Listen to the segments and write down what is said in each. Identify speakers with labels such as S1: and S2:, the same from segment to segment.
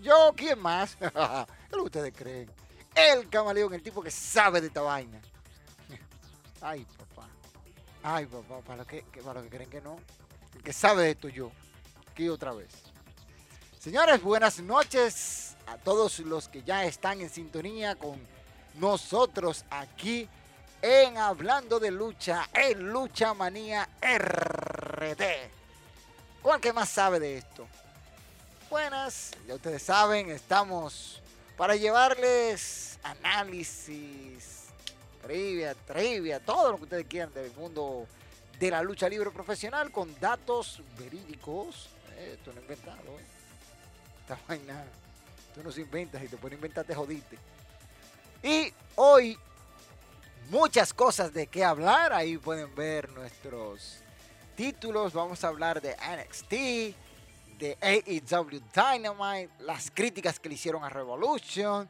S1: Yo, ¿quién más? ¿Qué lo ustedes creen? El camaleón, el tipo que sabe de esta vaina. Ay, papá. Ay, papá, para lo que, para lo que creen que no. El que sabe de esto yo. Aquí otra vez. Señores, buenas noches a todos los que ya están en sintonía con nosotros aquí en Hablando de Lucha, en Lucha Manía RD. ¿Cuál que más sabe de esto? Buenas. Ya ustedes saben, estamos para llevarles análisis, trivia, trivia, todo lo que ustedes quieran del mundo de la lucha libre profesional con datos verídicos. Eh, esto no es inventado, eh. Esta vaina, tú no se inventas y te puedes inventar, te jodiste. Y hoy, muchas cosas de qué hablar. Ahí pueden ver nuestros títulos. Vamos a hablar de NXT de AEW Dynamite, las críticas que le hicieron a Revolution,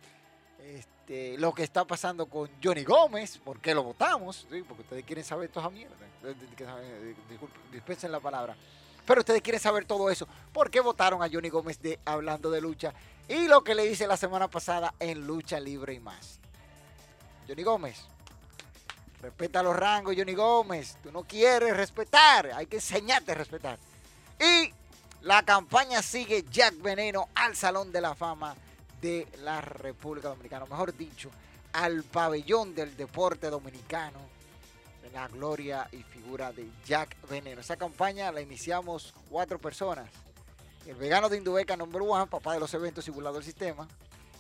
S1: este, lo que está pasando con Johnny Gómez, por qué lo votamos, porque ustedes quieren saber toda mierda. dispensen la palabra. Pero ustedes quieren saber todo eso. ¿Por qué votaron a Johnny Gómez de hablando de lucha? Y lo que le hice la semana pasada en lucha libre y más. Johnny Gómez, respeta los rangos, Johnny Gómez. Tú no quieres respetar, hay que enseñarte a respetar. Y la campaña sigue Jack Veneno al Salón de la Fama de la República Dominicana, mejor dicho, al pabellón del deporte dominicano, la gloria y figura de Jack Veneno. Esa campaña la iniciamos cuatro personas. El vegano de Indubeca number one, papá de los eventos y del sistema.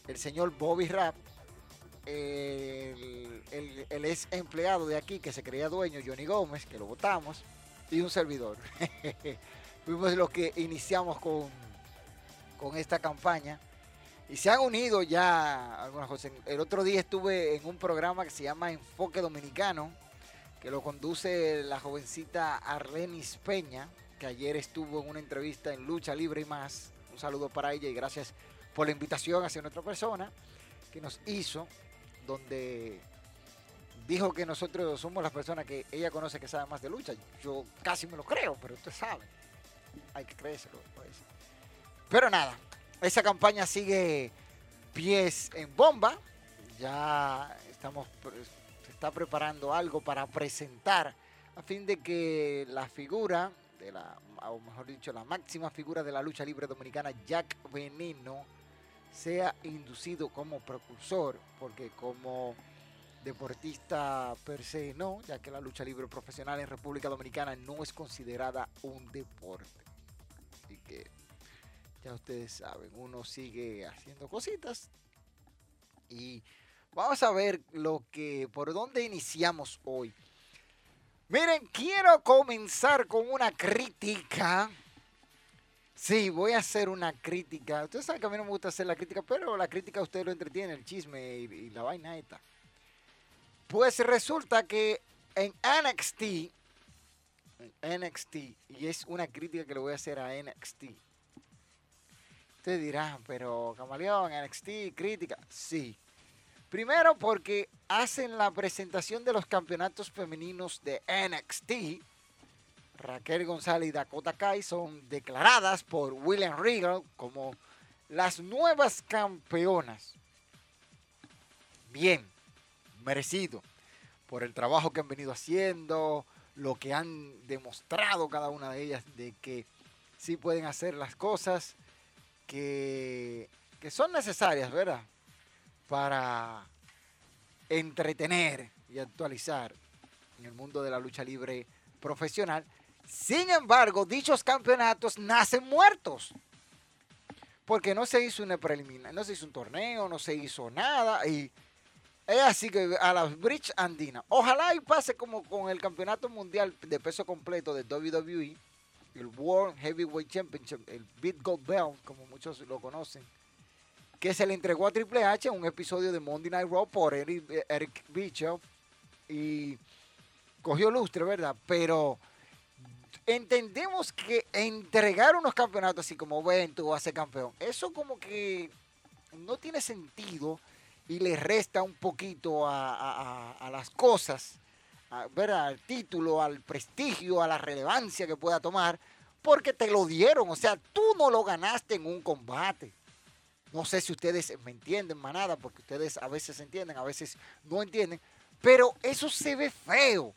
S1: El señor Bobby Rapp. El, el, ex empleado de aquí que se creía dueño, Johnny Gómez, que lo votamos. Y un servidor. fuimos los que iniciamos con, con esta campaña. Y se han unido ya algunas cosas. El otro día estuve en un programa que se llama Enfoque Dominicano, que lo conduce la jovencita Arlenis Peña, que ayer estuvo en una entrevista en Lucha Libre y más. Un saludo para ella y gracias por la invitación hacia nuestra persona que nos hizo, donde dijo que nosotros somos las personas que ella conoce que saben más de lucha. Yo casi me lo creo, pero usted sabe hay que creérselo. Pues. Pero nada, esa campaña sigue pies en bomba. Ya estamos, se está preparando algo para presentar a fin de que la figura de la, o mejor dicho, la máxima figura de la lucha libre dominicana, Jack Veneno, sea inducido como precursor, porque como deportista per se no, ya que la lucha libre profesional en República Dominicana no es considerada un deporte ya ustedes saben, uno sigue haciendo cositas y vamos a ver lo que por dónde iniciamos hoy. Miren, quiero comenzar con una crítica. Sí, voy a hacer una crítica. Ustedes saben que a mí no me gusta hacer la crítica, pero la crítica a ustedes lo entretiene, el chisme y, y la vaina esta. Pues resulta que en NXT NXT, y es una crítica que le voy a hacer a NXT. Ustedes dirán, pero Camaleón, NXT, crítica. Sí. Primero porque hacen la presentación de los campeonatos femeninos de NXT. Raquel González y Dakota Kai son declaradas por William Regal como las nuevas campeonas. Bien, merecido por el trabajo que han venido haciendo, lo que han demostrado cada una de ellas de que sí pueden hacer las cosas que, que son necesarias, ¿verdad? Para entretener y actualizar en el mundo de la lucha libre profesional. Sin embargo, dichos campeonatos nacen muertos. Porque no se hizo una preliminar, no se hizo un torneo, no se hizo nada. Y es así que a la Bridge Andina. Ojalá y pase como con el campeonato mundial de peso completo de WWE, el World Heavyweight Championship, el Beat Gold Belt, como muchos lo conocen, que se le entregó a Triple H en un episodio de Monday Night Raw por Eric, Eric Bischoff. Y cogió lustre, ¿verdad? Pero entendemos que entregar unos campeonatos así como ven, tú vas a ser campeón, eso como que no tiene sentido y le resta un poquito a, las cosas, ¿verdad? al título, al prestigio, a la relevancia que pueda tomar, porque te lo dieron, o sea, tú no lo ganaste en un combate. No sé si ustedes me entienden, manada, porque ustedes a veces entienden, a veces no entienden, pero eso se ve feo.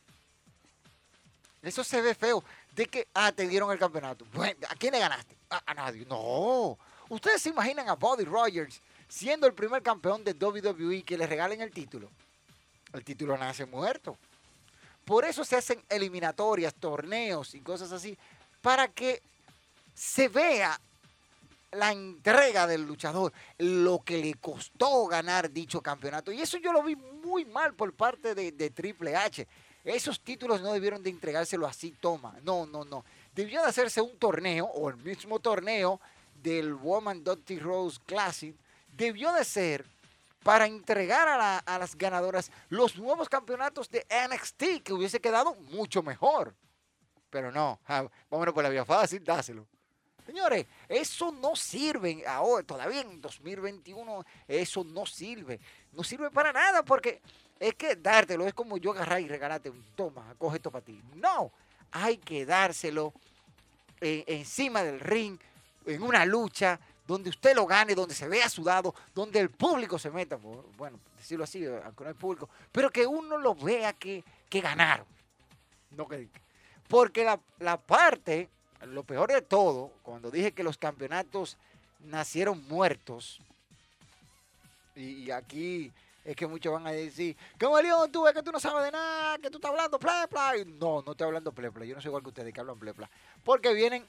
S1: Eso se ve feo. De que, ah, te dieron el campeonato. Bueno, ¿A quién le ganaste? A, nadie. No. Ustedes se imaginan a Buddy Rogers siendo el primer campeón de WWE que le regalen el título. El título nace muerto. Por eso se hacen eliminatorias, torneos y cosas así, para que se vea la entrega del luchador, lo que le costó ganar dicho campeonato. Y eso yo lo vi muy mal por parte de, Triple H. Esos títulos no debieron de entregárselo así, toma. No, no, no. Debió de hacerse un torneo o el mismo torneo del Woman Dottie Rose Classic. Debió de ser para entregar a, las ganadoras los nuevos campeonatos de NXT, que hubiese quedado mucho mejor. Pero no, vámonos por la vía fácil, dáselo. Señores, eso no sirve ahora, todavía en 2021, eso no sirve. No sirve para nada porque es que dártelo es como yo agarrar y regalarte un toma, coge esto para ti. No, hay que dárselo encima del ring, en una lucha, donde usted lo gane, donde se vea sudado, donde el público se meta, bueno, decirlo así, aunque no hay público, pero que uno lo vea que, que ganaron. No que, porque la, la parte, lo peor de todo, cuando dije que los campeonatos nacieron muertos, y aquí es que muchos van a decir, ¿cómo León tú ves que tú no sabes de nada, que tú estás hablando plepla? no, no estoy hablando plepla, yo no soy igual que ustedes que hablan plepla. Porque vienen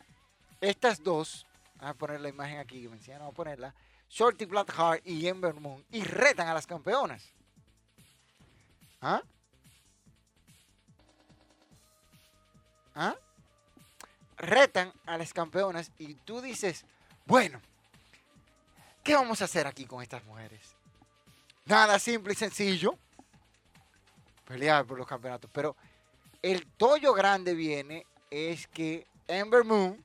S1: estas dos, a poner la imagen aquí que me enseñaron a ponerla, Shorty Blackheart y Ember Moon, y retan a las campeonas. ¿Ah? ¿Ah? Retan a las campeonas y tú dices, bueno, ¿qué vamos a hacer aquí con estas mujeres? Nada simple y sencillo. Pelear por los campeonatos. Pero el tollo grande viene es que Ember Moon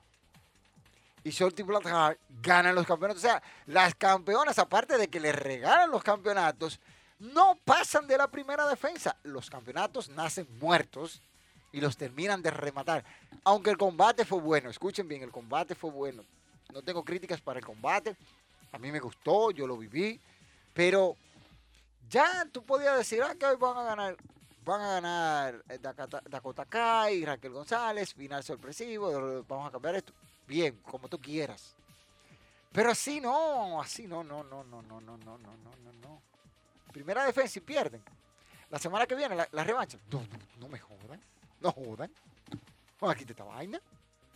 S1: y Shorty Blackheart ganan los campeonatos. O sea, las campeonas, aparte de que les regalan los campeonatos, no pasan de la primera defensa. Los campeonatos nacen muertos y los terminan de rematar. Aunque el combate fue bueno, escuchen bien, el combate fue bueno. No tengo críticas para el combate. A mí me gustó, yo lo viví. Pero ya tú podías decir, ah, que hoy van a ganar, van a ganar eh, Dakota, Kai, Raquel González, final sorpresivo, vamos a cambiar esto. Bien, como tú quieras. Pero así no, así no, no, no, no, no, no, no, no, no, no. Primera defensa y pierden. La semana que viene, la, revancha. No, no, me jodan, no jodan. aquí te esta vaina.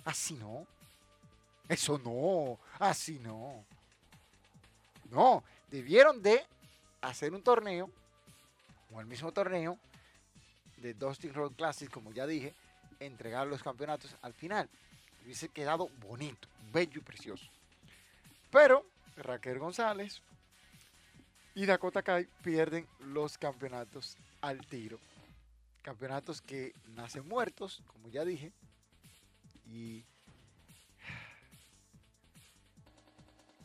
S1: Así no. Eso no, así no. No, debieron de hacer un torneo, o el mismo torneo de Dustin Road Classic, como ya dije, entregar los campeonatos al final. Hubiese quedado bonito, bello y precioso. Pero Raquel González y Dakota Kai pierden los campeonatos al tiro. Campeonatos que nacen muertos, como ya dije. Y.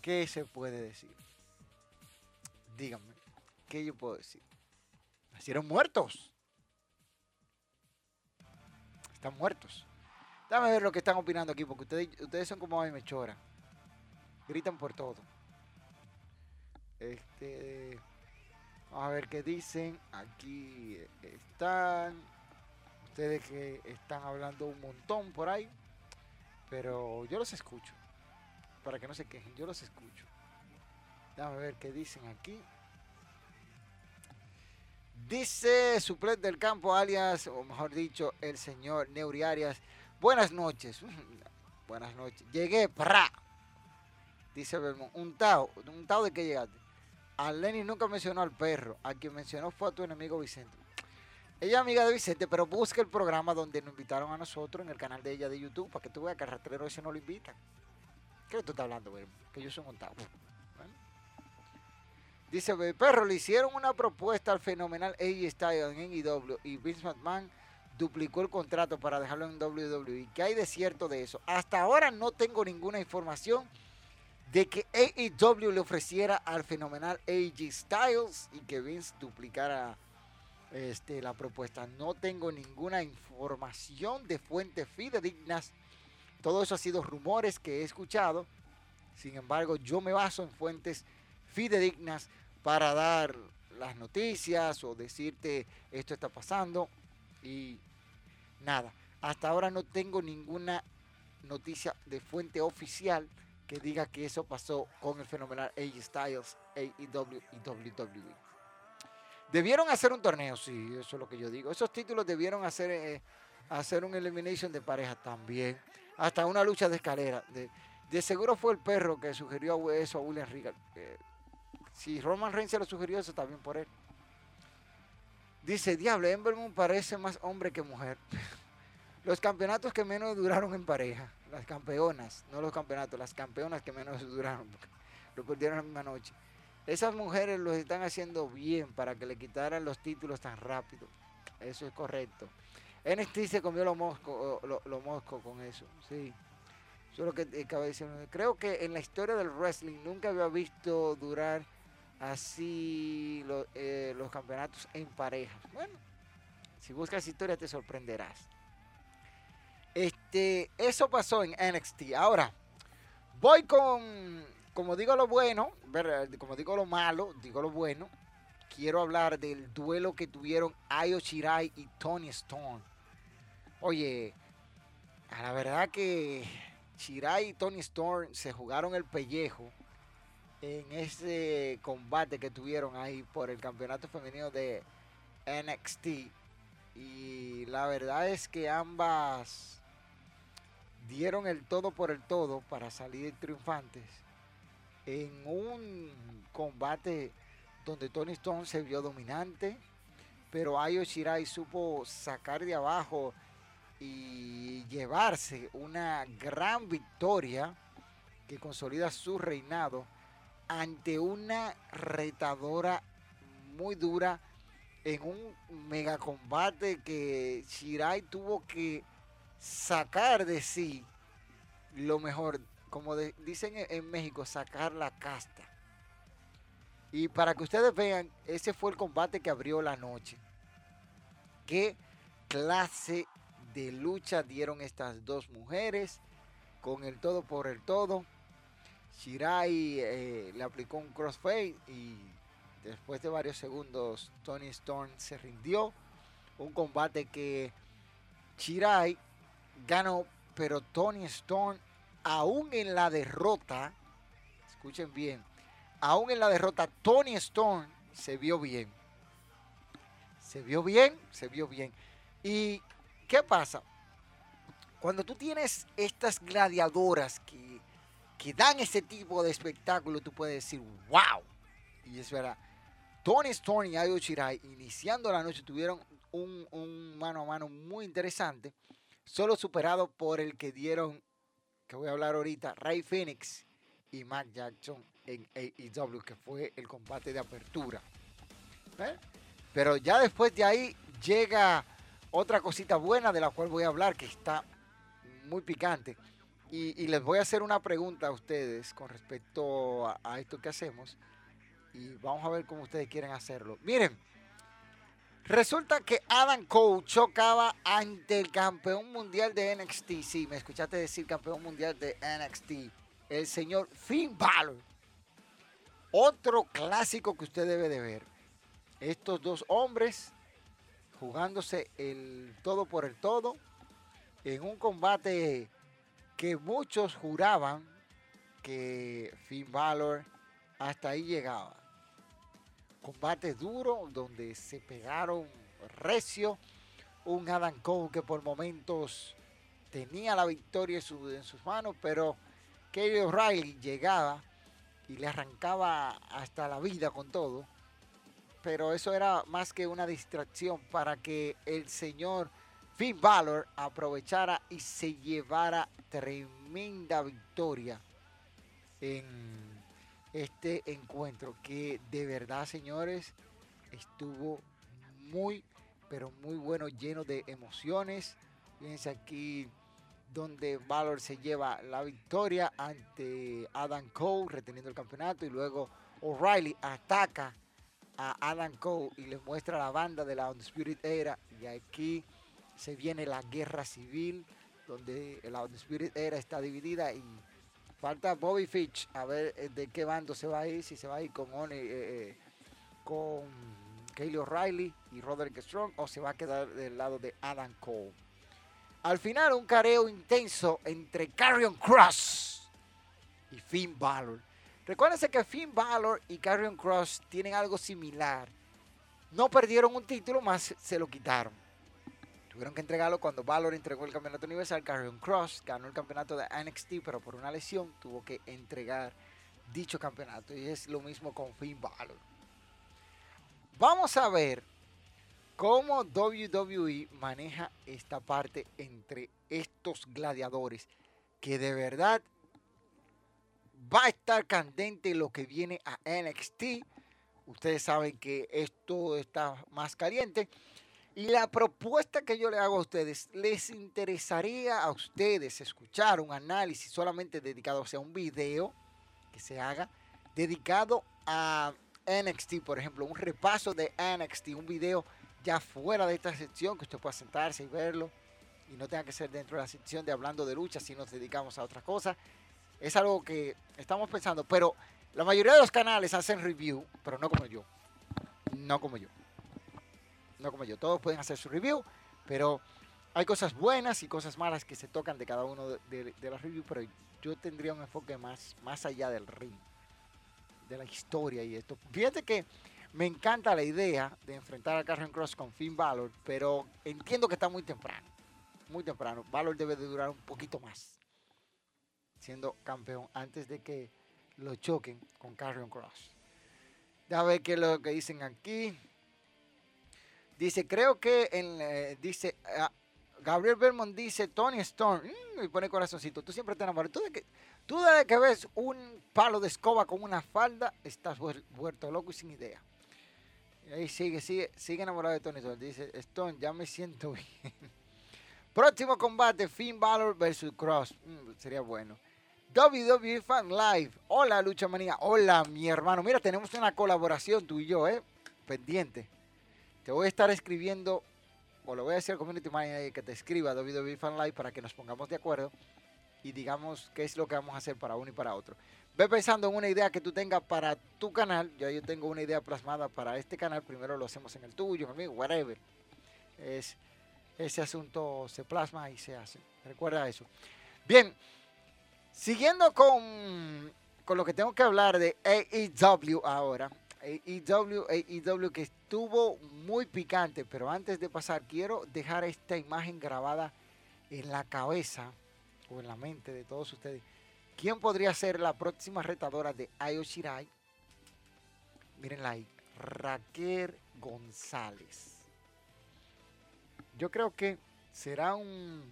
S1: ¿Qué se puede decir? Díganme. ¿qué yo puedo decir? Nacieron muertos. Están muertos. Dame ver lo que están opinando aquí, porque ustedes, son como a mí me. Gritan por todo. Este. Vamos a ver qué dicen. Aquí están. Ustedes que están hablando un montón por ahí, pero yo los escucho. Para que no se quejen, yo los escucho. Déjame ver qué dicen aquí. Dice Suplet del Campo, alias, o mejor dicho, el señor Neuri Arias. Buenas noches. Buenas noches. Llegué, pra. Dice Belmont. Un tao. ¿Un tao de qué llegaste? A Lenny nunca mencionó al perro. A quien mencionó fue a tu enemigo Vicente. Ella es amiga de Vicente, pero busca el programa donde nos invitaron a nosotros en el canal de ella de YouTube para que tú veas que al ese no lo invitan. ¿Qué tú estás hablando, Belmont? Que yo soy un tao. Dice, perro, le hicieron una propuesta al fenomenal AJ Styles en NEW y Vince McMahon duplicó el contrato para dejarlo en WWE. ¿Qué hay de cierto de eso? Hasta ahora no tengo ninguna información de que AEW le ofreciera al fenomenal AJ Styles y que Vince duplicara este, la propuesta. No tengo ninguna información de fuentes fidedignas. Todo eso ha sido rumores que he escuchado. Sin embargo, yo me baso en fuentes fidedignas para dar las noticias o decirte esto está pasando y nada. Hasta ahora no tengo ninguna noticia de fuente oficial que diga que eso pasó con el fenomenal AJ Styles, AEW y WWE. Debieron hacer un torneo, sí, eso es lo que yo digo. Esos títulos debieron hacer, eh, hacer un elimination de pareja también. Hasta una lucha de escalera. De, seguro fue el perro que sugirió eso a William Regal. Si Roman Reigns se lo sugirió, eso bien por él. Dice, diablo, Ember parece más hombre que mujer. Los campeonatos que menos duraron en pareja. Las campeonas, no los campeonatos, las campeonas que menos duraron. Lo perdieron la misma noche. Esas mujeres los están haciendo bien para que le quitaran los títulos tan rápido. Eso es correcto. NXT se comió los moscos lo, mosco con eso. Sí. Eso es lo que acaba de decir. Creo que en la historia del wrestling nunca había visto durar así eh, los campeonatos en parejas. Bueno, si buscas historia te sorprenderás. Este, eso pasó en NXT. Ahora, voy con, como digo lo bueno, como digo lo malo, digo lo bueno. Quiero hablar del duelo que tuvieron Ayo Shirai y Tony Storm. Oye, a la verdad que Shirai y Tony Storm se jugaron el pellejo en ese combate que tuvieron ahí por el campeonato femenino de NXT. Y la verdad es que ambas dieron el todo por el todo para salir triunfantes en un combate donde Tony Stone se vio dominante, pero Ayo Shirai supo sacar de abajo y llevarse una gran victoria que consolida su reinado ante una retadora muy dura en un mega combate que Shirai tuvo que sacar de sí lo mejor, como dicen en México, sacar la casta. Y para que ustedes vean, ese fue el combate que abrió la noche. ¿Qué clase de lucha dieron estas dos mujeres? Con el todo por el todo. Shirai eh, le aplicó un crossfade y después de varios segundos Tony Storm se rindió. Un combate que Shirai ganó, pero Tony Storm aún en la derrota, escuchen bien, aún en la derrota Tony Storm se vio bien. Se vio bien, se vio bien. ¿Y qué pasa? Cuando tú tienes estas gladiadoras que que dan ese tipo de espectáculo, tú puedes decir, wow. Y es verdad. Tony Storm y Ayo Shirai, iniciando la noche, tuvieron un, mano a mano muy interesante, solo superado por el que dieron, que voy a hablar ahorita, Ray Phoenix y Matt Jackson en AEW, que fue el combate de apertura. ¿Eh? Pero ya después de ahí llega otra cosita buena de la cual voy a hablar, que está muy picante. Y, les voy a hacer una pregunta a ustedes con respecto a, esto que hacemos. Y vamos a ver cómo ustedes quieren hacerlo. Miren, resulta que Adam Cole chocaba ante el campeón mundial de NXT. Sí, me escuchaste decir campeón mundial de NXT. El señor Finn Balor. Otro clásico que usted debe de ver. Estos dos hombres jugándose el todo por el todo en un combate que muchos juraban que Finn Balor hasta ahí llegaba. Combate duro donde se pegaron recio. Un Adam Cole que por momentos tenía la victoria en, sus manos, pero Kelly O'Reilly llegaba y le arrancaba hasta la vida con todo. Pero eso era más que una distracción para que el señor Finn Balor aprovechara y se llevara tremenda victoria en este encuentro que de verdad señores estuvo muy pero muy bueno lleno de emociones. Fíjense aquí donde Valor se lleva la victoria ante Adam Cole reteniendo el campeonato y luego O'Reilly ataca a Adam Cole y le muestra la banda de la Undisputed Era. Y aquí se viene la guerra civil donde la Undisputed Era está dividida y falta Bobby Fitch a ver eh, de qué bando se va a ir, si se va a ir con Oni, eh, eh, con Kaylee O'Reilly y Roderick Strong o se va a quedar del lado de Adam Cole. Al final un careo intenso entre Carrion Cross y Finn Balor. Recuérdense que Finn Balor y Carrion Cross tienen algo similar. No perdieron un título, más se lo quitaron. Tuvieron que entregarlo cuando Balor entregó el campeonato universal. Carrion Cross ganó el campeonato de NXT, pero por una lesión tuvo que entregar dicho campeonato. Y es lo mismo con Finn Balor. Vamos a ver cómo WWE maneja esta parte entre estos gladiadores, que de verdad va a estar candente lo que viene a NXT. Ustedes saben que esto está más caliente. La propuesta que yo le hago a ustedes, ¿les interesaría a ustedes escuchar un análisis solamente dedicado, o sea, un video que se haga dedicado a NXT, por ejemplo, un repaso de NXT, un video ya fuera de esta sección, que usted pueda sentarse y verlo y no tenga que ser dentro de la sección de hablando de lucha si nos dedicamos a otra cosa. Es algo que estamos pensando, pero la mayoría de los canales hacen review, pero no como yo. No como yo. No como yo. Todos pueden hacer su review, pero hay cosas buenas y cosas malas que se tocan de cada uno de, las reviews, pero yo tendría un enfoque más, más allá del ring, de la historia y esto. Fíjate que me encanta la idea de enfrentar a Carrion Cross con Finn Balor, pero entiendo que está muy temprano. Muy temprano. Balor debe de durar un poquito más siendo campeón antes de que lo choquen con Carrion Cross. Ya ver qué lo que dicen aquí. Dice, creo que en, eh, dice, ah, Gabriel Belmont dice, Tony Storm, mm, y pone corazoncito, tú siempre te enamoras. Tú, de que, tú desde que ves un palo de escoba con una falda, estás vuelto loco y sin idea ahí sigue, sigue, sigue enamorado de Tony Storm. Dice, Stone, ya me siento bien. Próximo combate, Finn Balor versus Cross. Mm, sería bueno. WWE Fan Live. Hola, Lucha Manía. Hola, mi hermano. Mira, tenemos una colaboración tú y yo, ¿eh? Pendiente. Te voy a estar escribiendo, o lo voy a decir al Community Manager que te escriba WWE Fan Live para que nos pongamos de acuerdo y digamos qué es lo que vamos a hacer para uno y para otro. Ve pensando en una idea que tú tengas para tu canal. Ya yo tengo una idea plasmada para este canal. Primero lo hacemos en el tuyo, amigo, whatever. Es, ese asunto se plasma y se hace. Recuerda eso. Bien, siguiendo con, con lo que tengo que hablar de AEW ahora. AEW, AEW que estuvo muy picante, pero antes de pasar quiero dejar esta imagen grabada en la cabeza o en la mente de todos ustedes. ¿Quién podría ser la próxima retadora de Ayo Shirai? Mírenla ahí, Raquel González. Yo creo que será un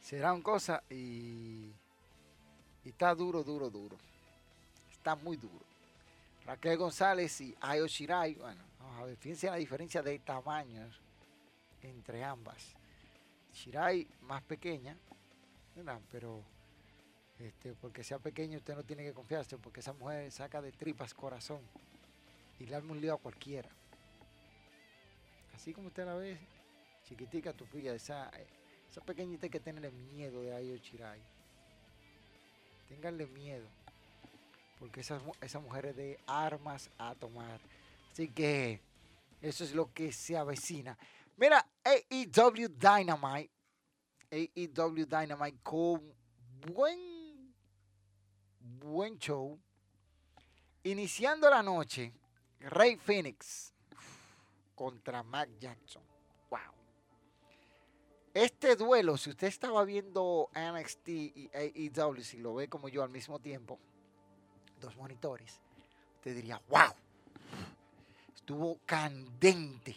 S1: será un cosa y, y está duro, duro, duro. Está muy duro. Raquel González y Ayo Shirai, bueno, vamos a ver, fíjense la diferencia de tamaños entre ambas. Shirai más pequeña, pero este, porque sea pequeño usted no tiene que confiarse, porque esa mujer saca de tripas corazón y le arma un lío a cualquiera. Así como usted la ve, chiquitica tu filla, esa, esa pequeñita hay que tenerle miedo de Ayo Chirai. Ténganle miedo, porque esa, mujer es de armas a tomar. Así que Eso es lo que se avecina. Mira, AEW Dynamite. AEW Dynamite con buen, buen show. Iniciando la noche, Rey Phoenix contra Mac Jackson. Wow. Este duelo, si usted estaba viendo NXT y AEW, si lo ve como yo al mismo tiempo, dos monitores, usted diría, wow, estuvo candente.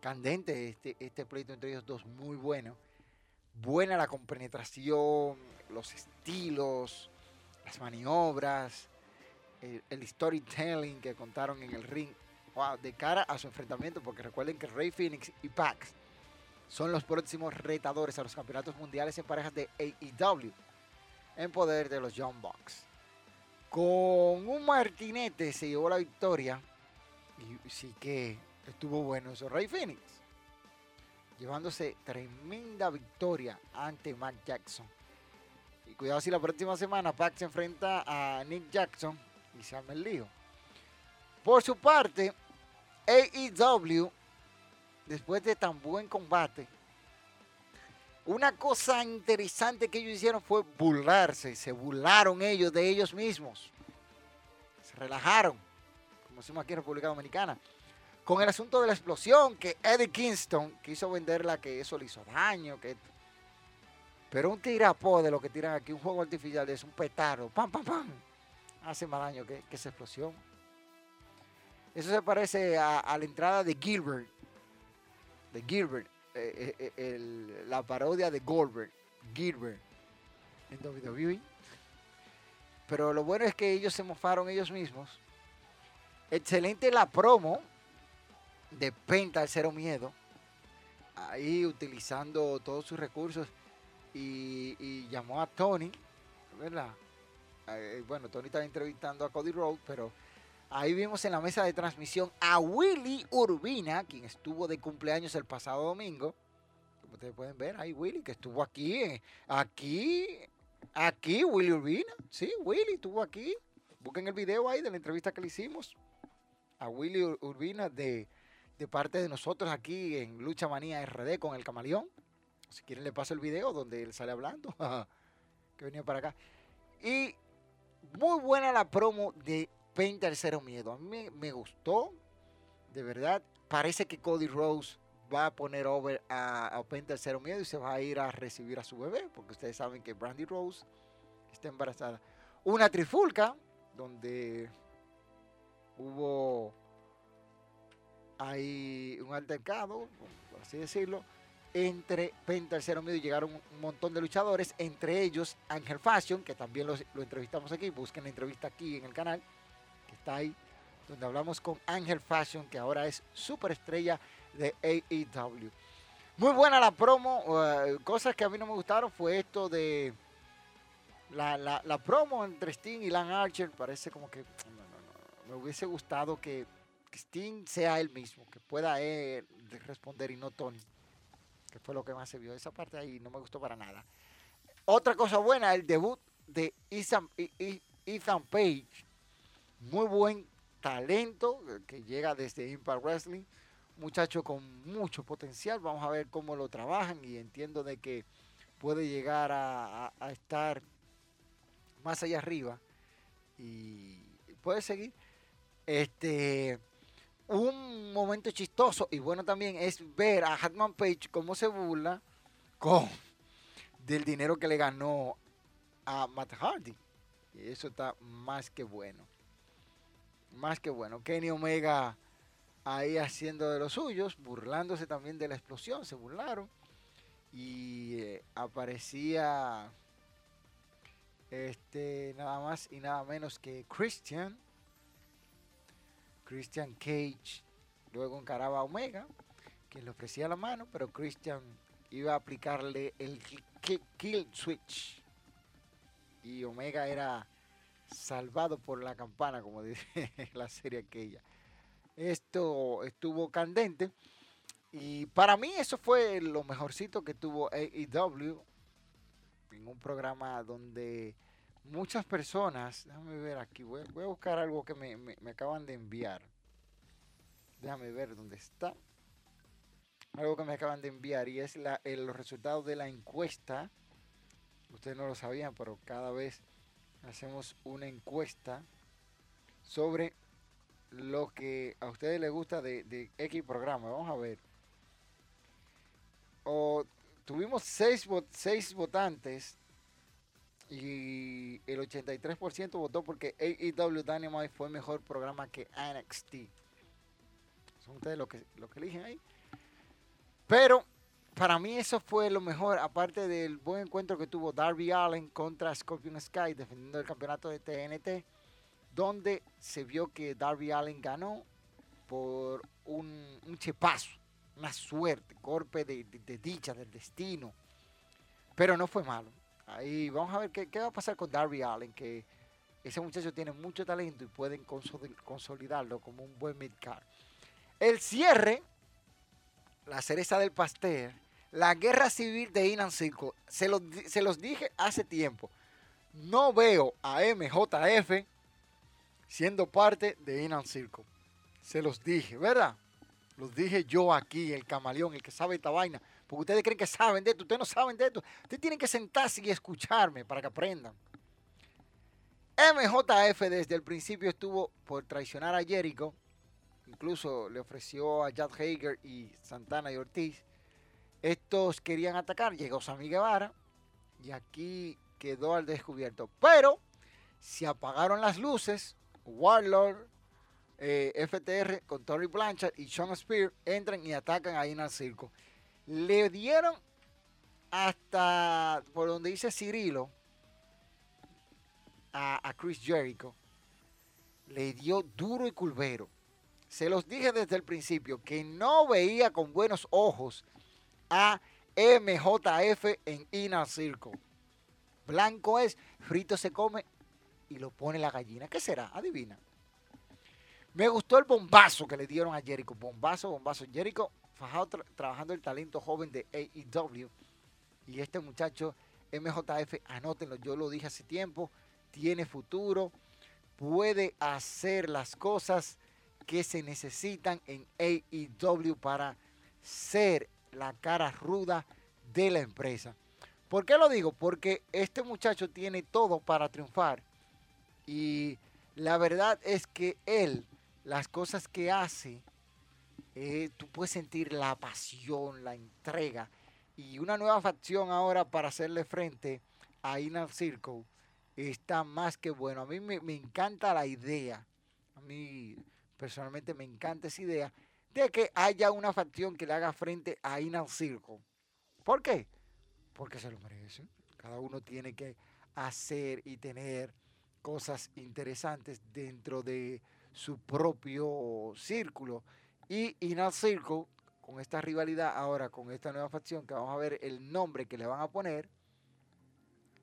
S1: Candente este, este pleito entre ellos dos, muy bueno. Buena la compenetración, los estilos, las maniobras, el, storytelling que contaron en el ring. Wow, de cara a su enfrentamiento, porque recuerden que Rey Phoenix y Pax son los próximos retadores a los campeonatos mundiales en parejas de AEW en poder de los John Bucks. Con un martinete se llevó la victoria y sí que estuvo bueno eso. Rey Phoenix llevándose tremenda victoria ante Mac Jackson. Y cuidado si la próxima semana Pac se enfrenta a Nick Jackson y se arma el lío. Por su parte, AEW, después de tan buen combate, una cosa interesante que ellos hicieron fue burlarse. Se burlaron ellos de ellos mismos. Se relajaron, como decimos aquí en República Dominicana. Con el asunto de la explosión, que Eddie Kingston quiso venderla, que eso le hizo daño. Que... Pero un tirapó de lo que tiran aquí, un juego artificial, es un petardo. ¡Pam, pam, pam! Hace más daño que, esa explosión. Eso se parece a, la entrada de Gilbert. De Gilbert eh, eh, eh, la parodia de Goldberg, Gilbert, en WWE. Pero lo bueno es que ellos se mofaron ellos mismos. Excelente la promo de Penta al Cero Miedo. Ahí utilizando todos sus recursos. Y, llamó a Tony, ¿verdad? bueno, Tony estaba entrevistando a Cody Rhodes, pero Ahí vimos en la mesa de transmisión a Willy Urbina, quien estuvo de cumpleaños el pasado domingo. Como ustedes pueden ver, ahí Willy, que estuvo aquí, eh, aquí, aquí, Willy Urbina. Sí, Willy estuvo aquí. Busquen el video ahí de la entrevista que le hicimos a Willy Urbina de, de parte de nosotros aquí en Lucha Manía RD con el camaleón. Si quieren le paso el video donde él sale hablando, que venía para acá. Y muy buena la promo de Penta el Cero Miedo. A mí me, gustó, de verdad. Parece que Cody Rose va a poner over a, a Penta el Cero Miedo y se va a ir a recibir a su bebé, porque ustedes saben que Brandy Rose está embarazada. Una trifulca, donde hubo ahí un altercado, por así decirlo, entre Penta el Cero Miedo y llegaron un montón de luchadores, entre ellos Ángel Fashion, que también lo entrevistamos aquí, busquen la entrevista aquí en el canal ahí, donde hablamos con Ángel Fashion, que ahora es superestrella de AEW. Muy buena la promo. Eh, cosas que a mí no me gustaron fue esto de la, promo entre Sting y Lan Archer. Parece como que me hubiese gustado que, Sting sea él mismo, que pueda responder y no Tony, que fue lo que más se vio. Esa parte ahí no me gustó para nada. Otra cosa buena, el debut de Ethan, Ethan Page muy buen talento eh, que llega desde Impact Wrestling. Muchacho con mucho potencial. Vamos a ver cómo lo trabajan y entiendo de que puede llegar a, estar más allá arriba y puede seguir. Este, un momento chistoso y bueno también es ver a Hatman Page cómo se burla con del dinero que le ganó a Matt Hardy. Y eso está más que bueno más que bueno. Kenny Omega ahí haciendo de los suyos, burlándose también de la explosión, se burlaron. Y eh, aparecía este nada más y nada menos que Christian. Christian Cage luego encaraba a Omega, que le ofrecía la mano, pero Christian iba a aplicarle el kill switch. Y Omega era salvado por la campana, como dice la serie aquella. Esto estuvo candente. Y para mí eso fue lo mejorcito que tuvo AEW en un programa donde muchas personas, déjame ver aquí, voy, a buscar algo que me, acaban de enviar Déjame ver dónde está. Algo que me acaban de enviar y es la, los resultados de la encuesta. Ustedes no lo sabían, pero cada vez hacemos una encuesta sobre lo que a ustedes les gusta de, X programa. Vamos a ver. Tuvimos seis, seis votantes y el 83% votó porque AEW Dynamite fue mejor programa que NXT. Son ustedes lo que, lo que eligen ahí. Pero para mí eso fue lo mejor, aparte del buen encuentro que tuvo Darby Allen contra Scorpion Sky defendiendo el campeonato de TNT, donde se vio que Darby Allen ganó por un, un chepazo, una suerte, golpe de, dicha, del destino. Pero no fue malo. Ahí vamos a ver qué, va a pasar con Darby Allen, que ese muchacho tiene mucho talento y pueden consolidarlo como un buen midcard. El cierre, la cereza del pastel, la guerra civil de Inan Circle. Se los, se los dije hace tiempo. No veo a MJF siendo parte de Inan Circle. Se los dije, ¿verdad? Los dije yo aquí, el camaleón, el que sabe esta vaina. Porque ustedes creen que saben de esto, ustedes no saben de esto. Ustedes tienen que sentarse y escucharme para que aprendan. MJF desde el principio estuvo por traicionar a Jericho. Incluso le ofreció a Jad Hager y Santana y Ortiz. Estos querían atacar. Llegó Sammy Guevara. Y aquí quedó al descubierto. Pero se apagaron las luces. Warlord, eh, FTR con Tori Blanchard y Sean Spear entran y atacan ahí en el circo le dieron hasta por donde dice Cirilo a, Chris Jericho, le dio duro y culvero. Se los dije desde el principio que no veía con buenos ojos a MJF en Inner Circle. Blanco es, frito se come y lo pone la gallina. ¿Qué será? Adivina. Me gustó el bombazo que le dieron a Jericho. Bombazo, bombazo. Jericho fajado trabajando el talento joven de AEW. Y este muchacho, MJF, anótenlo, yo lo dije hace tiempo, tiene futuro, puede hacer las cosas que se necesitan en AEW para ser la cara ruda de la empresa. ¿Por qué lo digo? Porque este muchacho tiene todo para triunfar. Y la verdad es que él, las cosas que hace, eh, tú puedes sentir la pasión, la entrega y una nueva facción ahora para hacerle frente a Inner Circle está más que bueno. A mí me, encanta la idea, a mí personalmente me encanta esa idea de que haya una facción que le haga frente a Inner Circle. ¿Por qué? Porque se lo merecen. Cada uno tiene que hacer y tener cosas interesantes dentro de su propio círculo. Y Inner Circle, con esta rivalidad ahora, con esta nueva facción, que vamos a ver el nombre que le van a poner,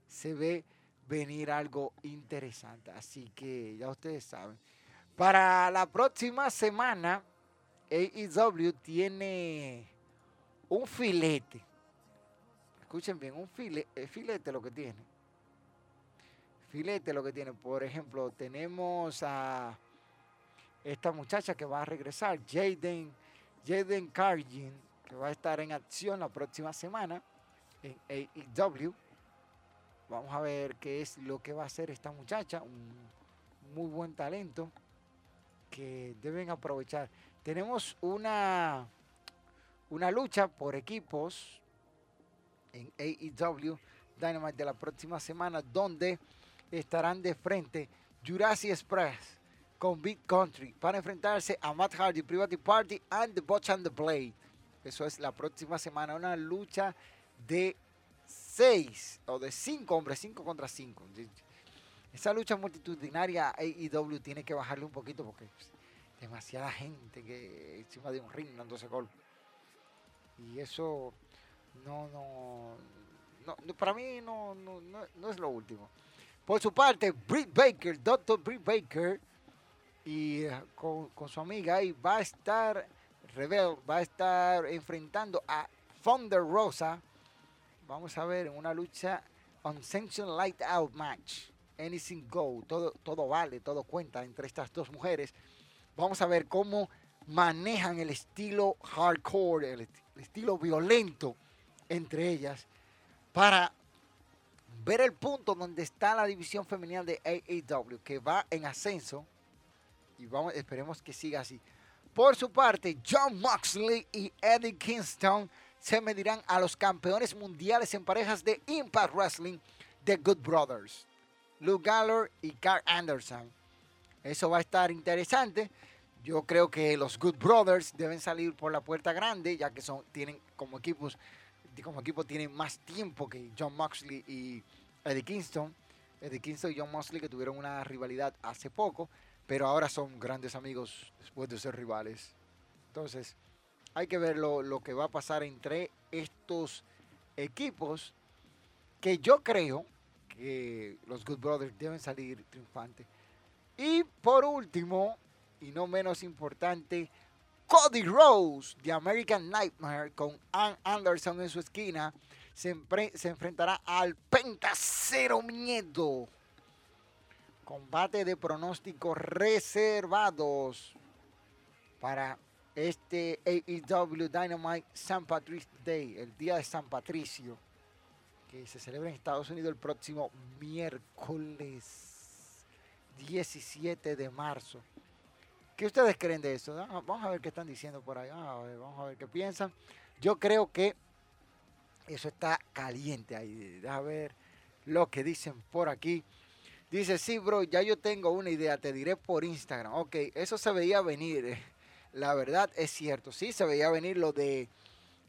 S1: se ve venir algo interesante. Así que ya ustedes saben. Para la próxima semana, AEW tiene un filete. Escuchen bien, un filete, filete lo que tiene. Filete lo que tiene. Por ejemplo, tenemos a esta muchacha que va a regresar, Jaden, Jaden Cargin, que va a estar en acción la próxima semana en AEW. Vamos a ver qué es lo que va a hacer esta muchacha, un muy buen talento que deben aprovechar. Tenemos una, una lucha por equipos en AEW Dynamite de la próxima semana donde estarán de frente Jurassic Express con Big Country para enfrentarse a Matt Hardy, Private Party and The Botch and the Blade. Eso es la próxima semana, una lucha de seis o de cinco hombres, cinco contra cinco. Esa lucha multitudinaria AEW tiene que bajarle un poquito porque demasiada gente que encima de un ring dándose gol. Y eso no, no, no, para mí no, no, no, es lo último. Por su parte, Britt Baker, Dr. Britt Baker, y eh, con, su amiga va a estar Rebel, va a estar enfrentando a Thunder Rosa. Vamos a ver en una lucha Unsanctioned Light Out Match. Anything Go, todo, todo vale, todo cuenta entre estas dos mujeres. Vamos a ver cómo manejan el estilo hardcore, el, estilo violento entre ellas, para ver el punto donde está la división femenina de AEW, que va en ascenso, y vamos, esperemos que siga así. Por su parte, John Moxley y Eddie Kingston se medirán a los campeones mundiales en parejas de Impact Wrestling, The Good Brothers, Luke Gallows y Carl Anderson. Eso va a estar interesante. Yo creo que los Good Brothers deben salir por la puerta grande, ya que son, tienen como equipos, como equipo tienen más tiempo que John Moxley y Eddie Kingston. Eddie Kingston y John Moxley que tuvieron una rivalidad hace poco, pero ahora son grandes amigos después de ser rivales. Entonces, hay que ver lo, lo que va a pasar entre estos equipos, que yo creo que los Good Brothers deben salir triunfantes. Y por último, y no menos importante, Cody Rose de American Nightmare con Ann Anderson en su esquina se, enfrentará al Pentacero Miedo. Combate de pronósticos reservados para este AEW Dynamite San Patricio Day, el día de San Patricio, que se celebra en Estados Unidos el próximo miércoles 17 de marzo. ¿Qué ustedes creen de eso? Ah, vamos a ver qué están diciendo por ahí. Ah, vamos a ver qué piensan. Yo creo que eso está caliente ahí. Deja ver lo que dicen por aquí. Dice, sí, bro, ya yo tengo una idea, te diré por Instagram. Ok, eso se veía venir. La verdad es cierto, sí, se veía venir lo de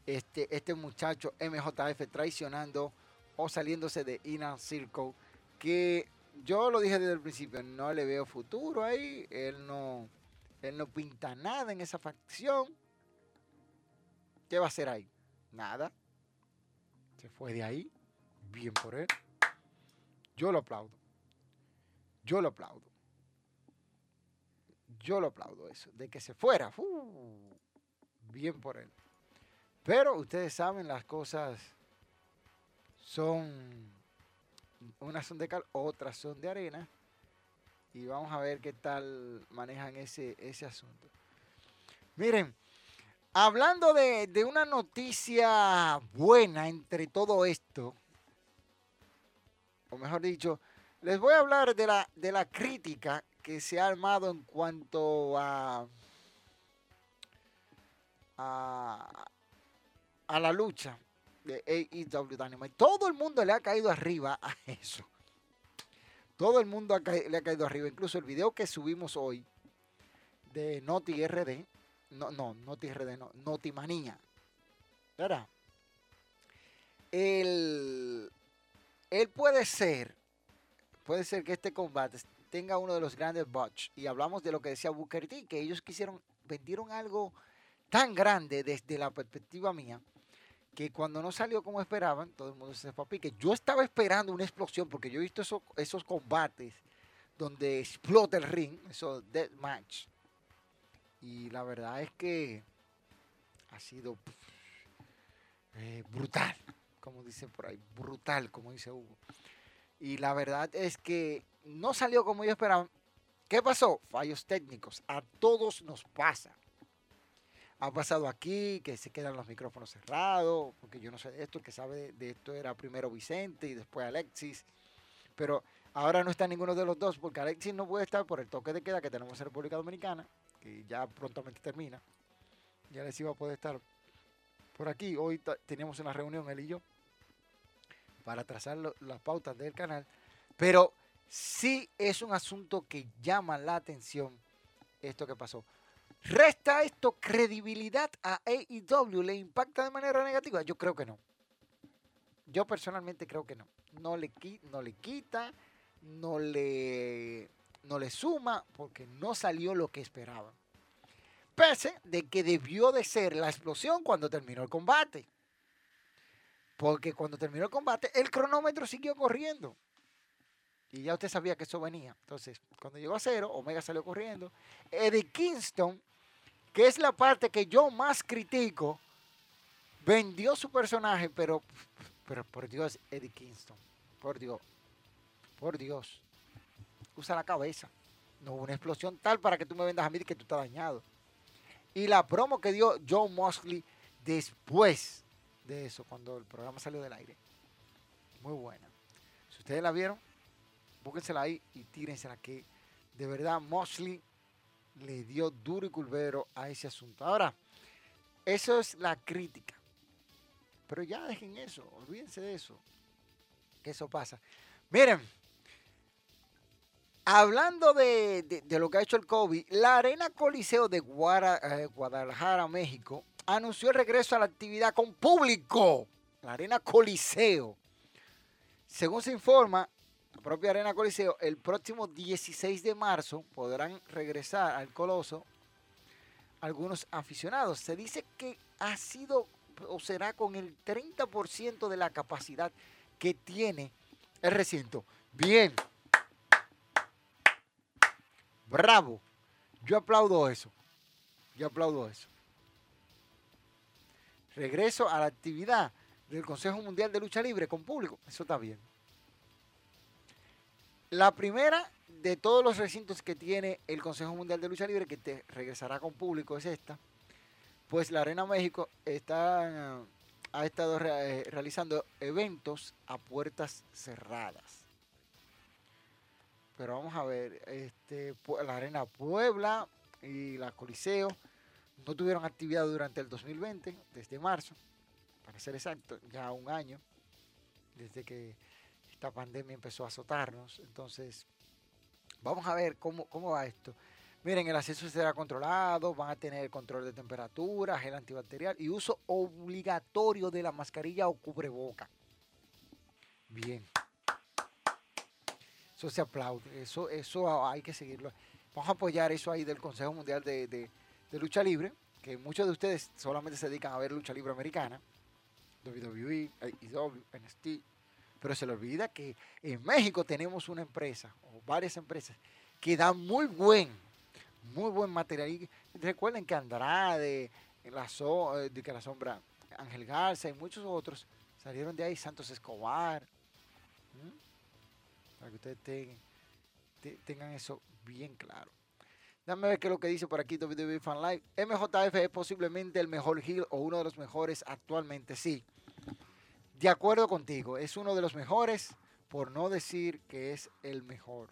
S1: este, este muchacho MJF traicionando o saliéndose de Inner Circle. Que yo lo dije desde el principio, no le veo futuro ahí. Él no él no pinta nada en esa facción. ¿Qué va a hacer ahí? Nada. Se fue de ahí. Bien por él. Yo lo aplaudo. Yo lo aplaudo. Yo lo aplaudo eso. De que se fuera. Bien por él. Pero ustedes saben, las cosas son. Unas son de cal, otras son de arena y vamos a ver qué tal manejan ese, ese asunto. Miren, hablando de, una noticia buena entre todo esto, o mejor dicho, les voy a hablar de la, de la crítica que se ha armado en cuanto a, a, a la lucha de AEW Dynamite. Todo el mundo le ha caído arriba a eso. Todo el mundo le ha caído arriba. Incluso el video que subimos hoy de Noti RD, no, no, Noti RD, no, Noti Manía. ¿Verdad? Él, él puede ser, puede ser que este combate tenga uno de los grandes botch. Y hablamos de lo que decía Booker T, que ellos quisieron, vendieron algo tan grande desde la perspectiva mía que cuando no salió como esperaban, todo el mundo se fue a pique. Yo estaba esperando una explosión porque yo he visto esos, combates donde explota el ring, esos dead match. Y la verdad es que ha sido eh, brutal, como dicen por ahí, brutal, como dice Hugo. Y la verdad es que no salió como yo esperaba. ¿Qué pasó? Fallos técnicos. A todos nos pasa ha pasado aquí, que se quedan los micrófonos cerrados, porque yo no sé de esto, el que sabe de esto era primero Vicente y después Alexis, pero ahora no está ninguno de los dos, porque Alexis no puede estar por el toque de queda que tenemos en República Dominicana, que ya prontamente termina, ya Alexis iba a poder estar por aquí, hoy teníamos una reunión él y yo, para trazar las pautas del canal, pero sí es un asunto que llama la atención esto que pasó. ¿Resta esto credibilidad a AEW? ¿Le impacta de manera negativa? Yo creo que no. Yo personalmente creo que no. No le, quita, no le, suma, porque no salió lo que esperaban. Pese de que debió de ser la explosión cuando terminó el combate. Porque cuando terminó el combate, el cronómetro siguió corriendo. Y ya usted sabía que eso venía. Entonces, cuando llegó a cero, Omega salió corriendo. Eddie Kingston que es la parte que yo más critico, vendió su personaje, pero, pero por Dios, Eddie Kingston, por Dios, por Dios, usa la cabeza. No hubo una explosión tal para que tú me vendas a mí que tú estás dañado. y la promo que dio John Mosley después de eso, cuando el programa salió del aire. Muy buena. Si ustedes la vieron, búsquensela ahí y tírensela que de verdad Mosley le dio duro y culvero a ese asunto. Ahora, eso es la crítica. Pero ya dejen eso, olvídense de eso. Que eso pasa. Miren, hablando de, lo que ha hecho el COVID, la Arena Coliseo de eh, Guadalajara, México, anunció el regreso a la actividad con público. La Arena Coliseo. Según se informa, propia Arena Coliseo, el próximo 16 de marzo podrán regresar al Coloso algunos aficionados. Se dice que ha sido o será con el 30% de la capacidad que tiene el recinto. Bien. Bravo. Yo aplaudo eso. Yo aplaudo eso. Regreso a la actividad del Consejo Mundial de Lucha Libre con público. Eso está bien. La primera de todos los recintos que tiene el Consejo Mundial de Lucha Libre, que te regresará con público, es esta. Pues la Arena México está, ha estado eh, realizando eventos a puertas cerradas. Pero vamos a ver, este, la Arena Puebla y la Coliseo no tuvieron actividad durante el 2020, desde marzo, para ser exacto, ya un año, desde que esta pandemia empezó a azotarnos. Entonces, vamos a ver cómo, cómo va esto. Miren, el acceso será controlado, van a tener control de temperatura, gel antibacterial y uso obligatorio de la mascarilla o cubreboca. Bien. Eso se aplaude, eso, eso hay que seguirlo. Vamos a apoyar eso ahí del Consejo Mundial de, de Lucha Libre, que muchos de ustedes solamente se dedican a ver lucha libre americana, WWE, IW, NXT, pero se le olvida que en México tenemos una empresa o varias empresas que dan muy buen, muy buen material. Recuerden que Andrade, la, eh, de que la sombra, Ángel Garza y muchos otros salieron de ahí, Santos Escobar. Para que ustedes tengan eso bien claro. Dame ver qué es lo que dice por aquí WWE Fan Live. MJF es posiblemente el mejor heel o uno de los mejores actualmente, sí de acuerdo contigo, es uno de los mejores, por no decir que es el mejor,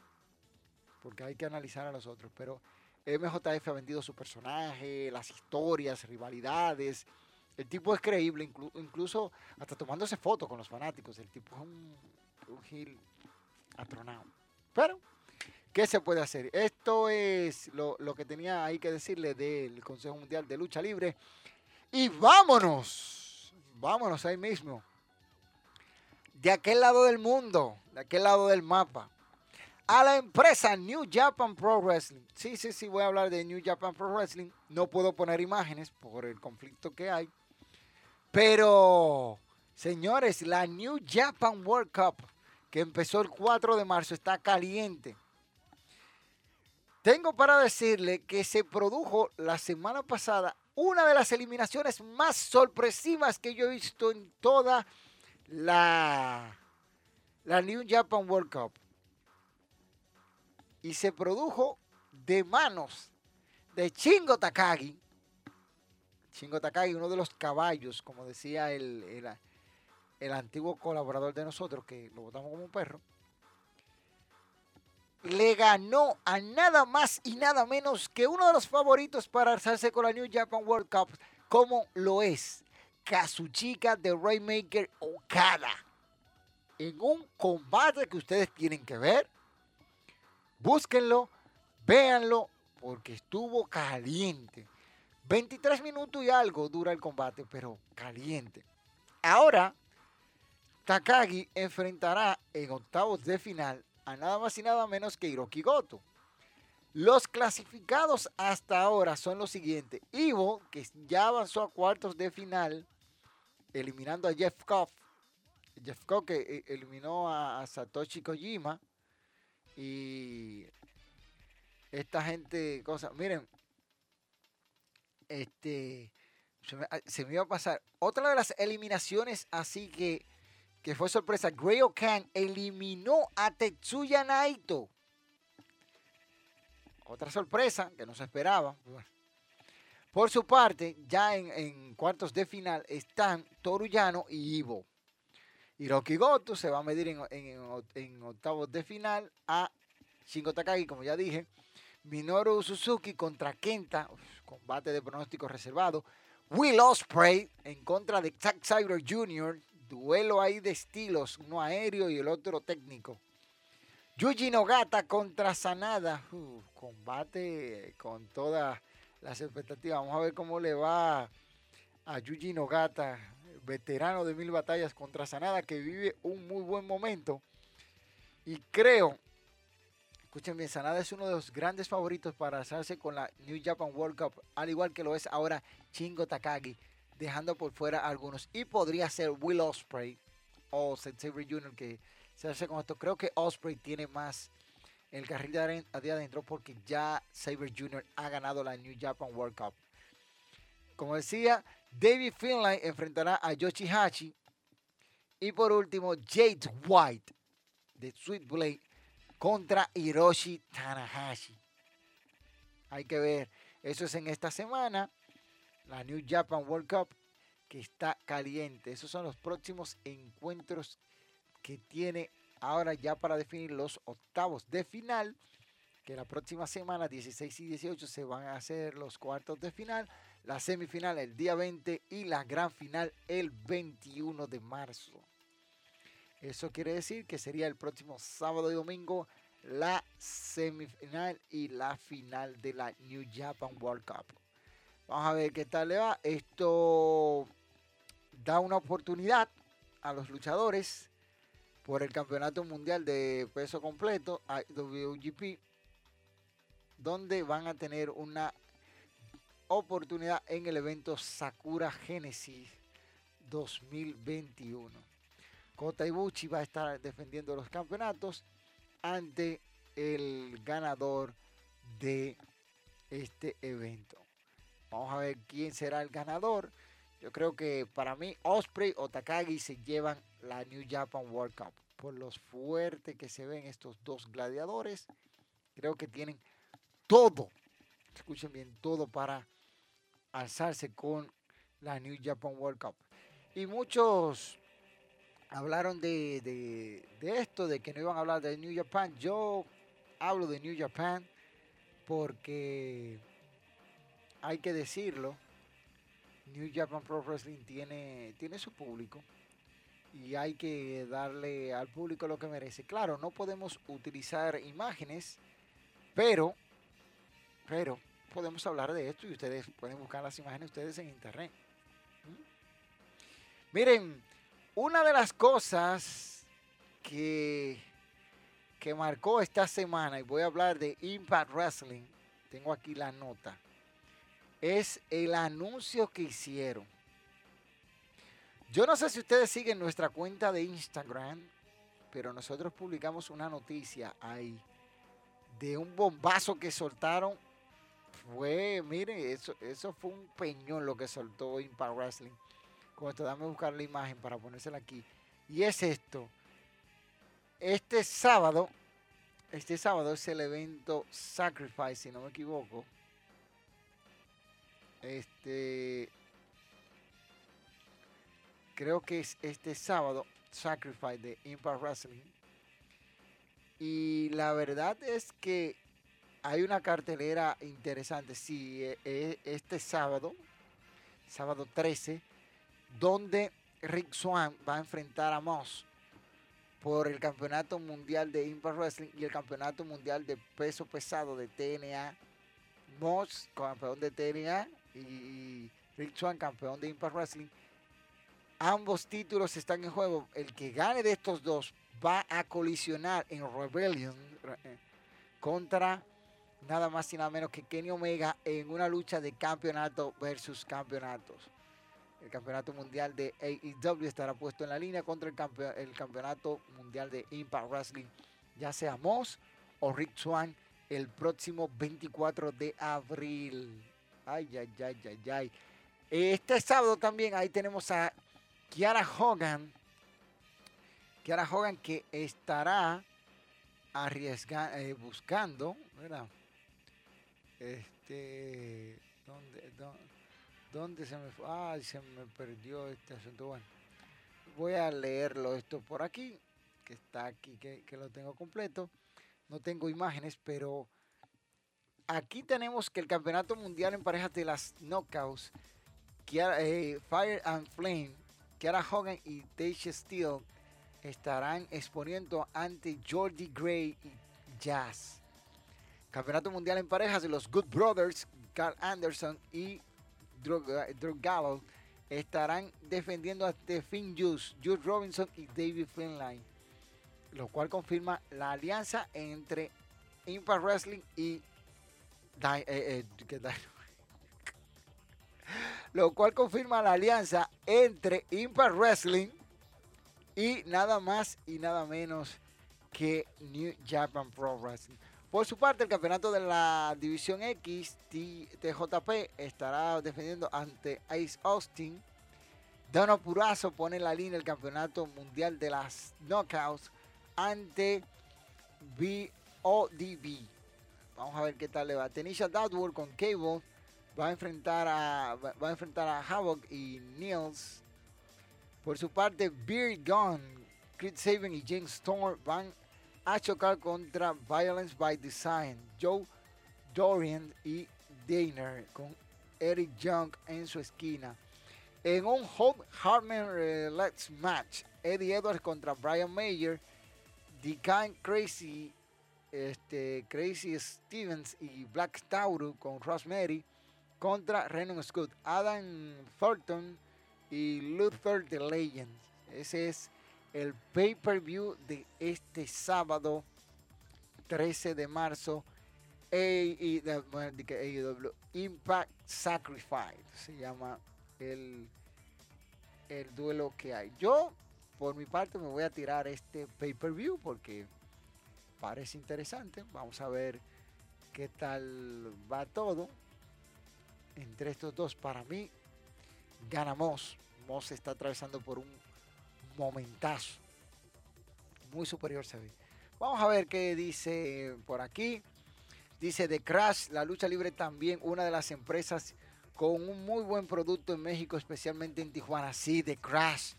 S1: porque hay que analizar a los otros, pero MJF ha vendido su personaje, las historias, rivalidades, el tipo es creíble, incluso hasta tomándose fotos con los fanáticos, el tipo es un, un gil atronado. Pero, ¿qué se puede hacer? Esto es lo, lo que tenía ahí que decirle del Consejo Mundial de Lucha Libre. Y vámonos, vámonos ahí mismo de aquel lado del mundo, de aquel lado del mapa, a la empresa New Japan Pro Wrestling. Sí, sí, sí, voy a hablar de New Japan Pro Wrestling. No puedo poner imágenes por el conflicto que hay. Pero, señores, la New Japan World Cup, que empezó el 4 de marzo, está caliente. Tengo para decirle que se produjo la semana pasada una de las eliminaciones más sorpresivas que yo he visto en toda la New Japan World Cup y se produjo de manos de Chingo Takagi. Chingo Takagi, uno de los caballos, como decía el, el, antiguo colaborador de nosotros, que lo votamos como un perro, le ganó a nada más y nada menos que uno de los favoritos para alzarse con la New Japan World Cup, como lo es Kazuchika de Raymaker Okada. En un combate que ustedes tienen que ver. Búsquenlo, véanlo, porque estuvo caliente. 23 minutos y algo dura el combate, pero caliente. Ahora, Takagi enfrentará en octavos de final a nada más y nada menos que Hiroki Goto. Los clasificados hasta ahora son los siguientes. Ivo, que ya avanzó a cuartos de final, eliminando a Jeff Koff. Jeff Koff que eh, eliminó a, Satoshi Kojima. Y esta gente, cosa, miren, este, ah, se me, iba a pasar. Otra de las eliminaciones, así que, que fue sorpresa, Gray Khan eliminó a Tetsuya Naito. Otra sorpresa que no se esperaba. Por su parte, ya en, cuartos de final están Torullano y Ivo. Hiroki Goto se va a medir en, octavos de final a Shingo Takagi, como ya dije. Minoru Suzuki contra Kenta, combate de pronóstico reservado. Will Osprey en contra de Zack Cyber Jr., duelo ahí de estilos, uno aéreo y el otro técnico. Yuji Nogata contra Sanada, combate con todas las expectativas. Vamos a ver cómo le va a Yuji Nogata veterano de mil batallas contra Sanada, que vive un muy buen momento. Y creo, escuchen bien, Sanada es uno de los grandes favoritos para alzarse con la New Japan World Cup, al igual que lo es ahora Chingo Takagi, dejando por fuera algunos. Y podría ser Will Osprey o Xavier Jr., que se hace esto. Creo que Osprey tiene más el carril de adentro porque ya Saber Jr. ha ganado la New Japan World Cup. Como decía, David Finlay enfrentará a Yoshihachi. Y por último, Jade White de Sweet Blade contra Hiroshi Tanahashi. Hay que ver. Eso es en esta semana. La New Japan World Cup que está caliente. Esos son los próximos encuentros que tiene ahora ya para definir los octavos de final. Que la próxima semana, 16 y 18, se van a hacer los cuartos de final la semifinal el día 20 y la gran final el 21 de marzo. Eso quiere decir que sería el próximo sábado y domingo la semifinal y la final de la New Japan World Cup. Vamos a ver qué tal le va. Esto da una oportunidad a los luchadores por el Campeonato Mundial de Peso Completo, WGP, donde van a tener una oportunidad en el evento Sakura Genesis 2021. Kota Ibuchi va a estar defendiendo los campeonatos ante el ganador de este evento. Vamos a ver quién será el ganador. Yo creo que para mí Osprey o Takagi se llevan la New Japan World Cup. Por los fuertes que se ven estos dos gladiadores, creo que tienen todo, escuchen bien, todo para alzarse con la New Japan World Cup. Y muchos hablaron de, esto, de que no iban a hablar de New Japan. Yo hablo de New Japan porque hay que decirlo, New Japan Pro Wrestling tiene, tiene su público y hay que darle al público lo que merece. Claro, no podemos utilizar imágenes, pero, pero podemos hablar de esto y ustedes pueden buscar las imágenes ustedes en internet. ¿Mm? Miren, una de las cosas que, que marcó esta semana, y voy a hablar de Impact Wrestling, tengo aquí la nota, es el anuncio que hicieron. Yo no sé si ustedes siguen nuestra cuenta de Instagram, pero nosotros publicamos una noticia ahí de un bombazo que soltaron fue, mire, eso, eso fue un peñón lo que soltó Impact Wrestling. Con esto, dame buscar la imagen para ponérsela aquí. Y es esto. Este sábado, este sábado es el evento Sacrifice, si no me equivoco. Este. Creo que es este sábado, Sacrifice de Impact Wrestling. Y la verdad es que hay una cartelera interesante, sí, e, e, este sábado, sábado 13, donde Rick Swan va a enfrentar a Moss por el campeonato mundial de Impact Wrestling y el campeonato mundial de peso pesado de TNA. Moss, campeón de TNA, y Rick Swan, campeón de Impact Wrestling. Ambos títulos están en juego. El que gane de estos dos va a colisionar en Rebellion eh, contra nada más y nada menos que Kenny Omega en una lucha de campeonato versus campeonatos. El campeonato mundial de AEW estará puesto en la línea contra el, el campeonato mundial de Impact Wrestling, ya sea Moss o Rick Swan, el próximo 24 de abril. Ay, ay, ay, ay, ay. Este sábado también ahí tenemos a Kiara Hogan. Kiara Hogan que estará arriesgando, eh, buscando, ¿verdad? este, ¿Dónde, dónde, se me fue? Ay, se me perdió este asunto. Bueno, voy a leerlo esto por aquí, que está aquí, que, que lo tengo completo. No tengo imágenes, pero aquí tenemos que el Campeonato Mundial en parejas de las Knockouts, eh, Fire and Flame, Kiara Hogan y Tasha Steele estarán exponiendo ante Jordi Gray y Jazz. Campeonato Mundial en parejas de los Good Brothers, Carl Anderson y Drew, Gallo estarán defendiendo ante Finn Juice, Jude Robinson y David Finline, lo cual confirma la alianza entre Impact Wrestling y eh, eh, lo cual confirma la alianza entre Impact Wrestling y nada más y nada menos que New Japan Pro Wrestling. Por su parte, el campeonato de la División X, TJP, estará defendiendo ante Ace Austin. Dono Purazo pone en la línea el campeonato mundial de las Knockouts ante BODB. Vamos a ver qué tal le va. Tenisha Dadwood con Cable va a enfrentar a va a enfrentar a Havoc y Niels. Por su parte, Beard Gone, Chris Saban y James Storm van a chocar contra Violence by Design. Joe Dorian y Daner con Eric Young en su esquina. En un Hope Hartman Let's Match, Eddie Edwards contra Brian Mayer, Decan Crazy este, Crazy Stevens y Black Tauru con Rosemary contra Renan Scott, Adam Thornton y Luther the Legend. Ese es el pay-per-view de este sábado 13 de marzo. AEW, Impact Sacrifice se llama el duelo que hay. Yo, por mi parte, me voy a tirar este pay-per-view porque parece interesante. Vamos a ver qué tal va todo. Entre estos dos, para mí, gana Moss. Moss está atravesando por un momentazo. Muy superior se ve. Vamos a ver qué dice por aquí. Dice The Crash, la lucha libre también, una de las empresas con un muy buen producto en México, especialmente en Tijuana. Sí, The Crash.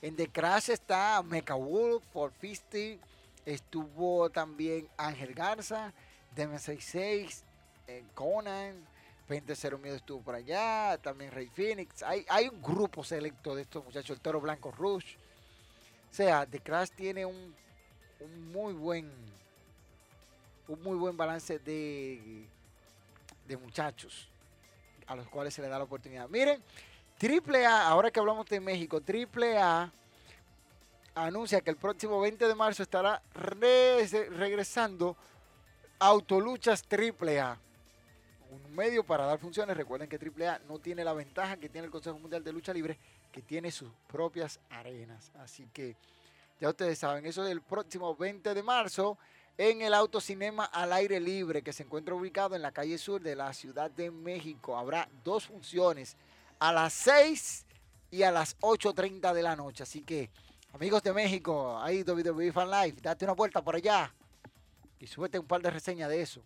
S1: En The Crash está Mecha Wolf, 450, Estuvo también Ángel Garza, DM66, eh, Conan, 20 Miedo estuvo por allá, también Rey Phoenix. Hay, hay un grupo selecto de estos muchachos, el Toro Blanco Rush. O sea, The Crash tiene un, muy buen un muy buen balance de, de muchachos a los cuales se le da la oportunidad. Miren, Triple A, ahora que hablamos de México, Triple A anuncia que el próximo 20 de marzo estará regresando Autoluchas AAA. Un medio para dar funciones. Recuerden que AAA no tiene la ventaja que tiene el Consejo Mundial de Lucha Libre, que tiene sus propias arenas. Así que ya ustedes saben, eso es el próximo 20 de marzo en el Autocinema al aire libre que se encuentra ubicado en la calle sur de la Ciudad de México. Habrá dos funciones a las 6 y a las 8.30 de la noche. Así que Amigos de México, ahí WWE Fan Live, date una vuelta por allá y súbete un par de reseñas de eso.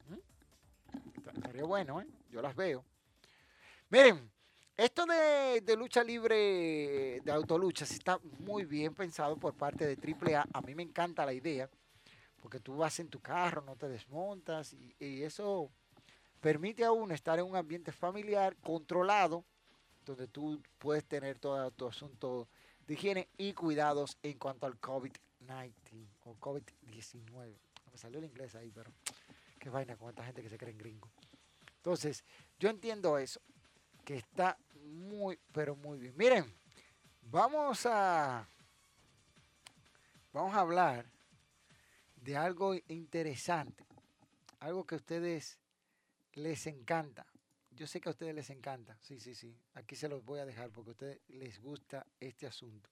S1: Estaría bueno, ¿eh? Yo las veo. Miren, esto de, lucha libre, de autoluchas, está muy bien pensado por parte de AAA. A mí me encanta la idea, porque tú vas en tu carro, no te desmontas, y, y eso permite a uno estar en un ambiente familiar, controlado, donde tú puedes tener todo tu asunto de higiene y cuidados en cuanto al COVID-19 o COVID-19. Me salió el inglés ahí, pero qué vaina con esta gente que se cree en gringo. Entonces, yo entiendo eso, que está muy, pero muy bien. Miren, vamos a, vamos a hablar de algo interesante, algo que a ustedes les encanta. Yo sé que a ustedes les encanta, sí, sí, sí. Aquí se los voy a dejar porque a ustedes les gusta este asunto.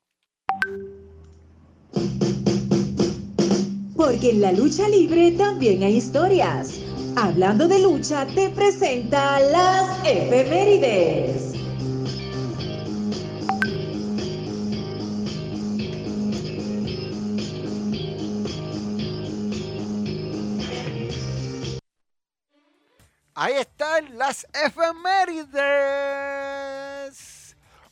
S2: Porque en la lucha libre también hay historias. Hablando de lucha, te presenta las efemérides.
S1: Ahí están las efemérides.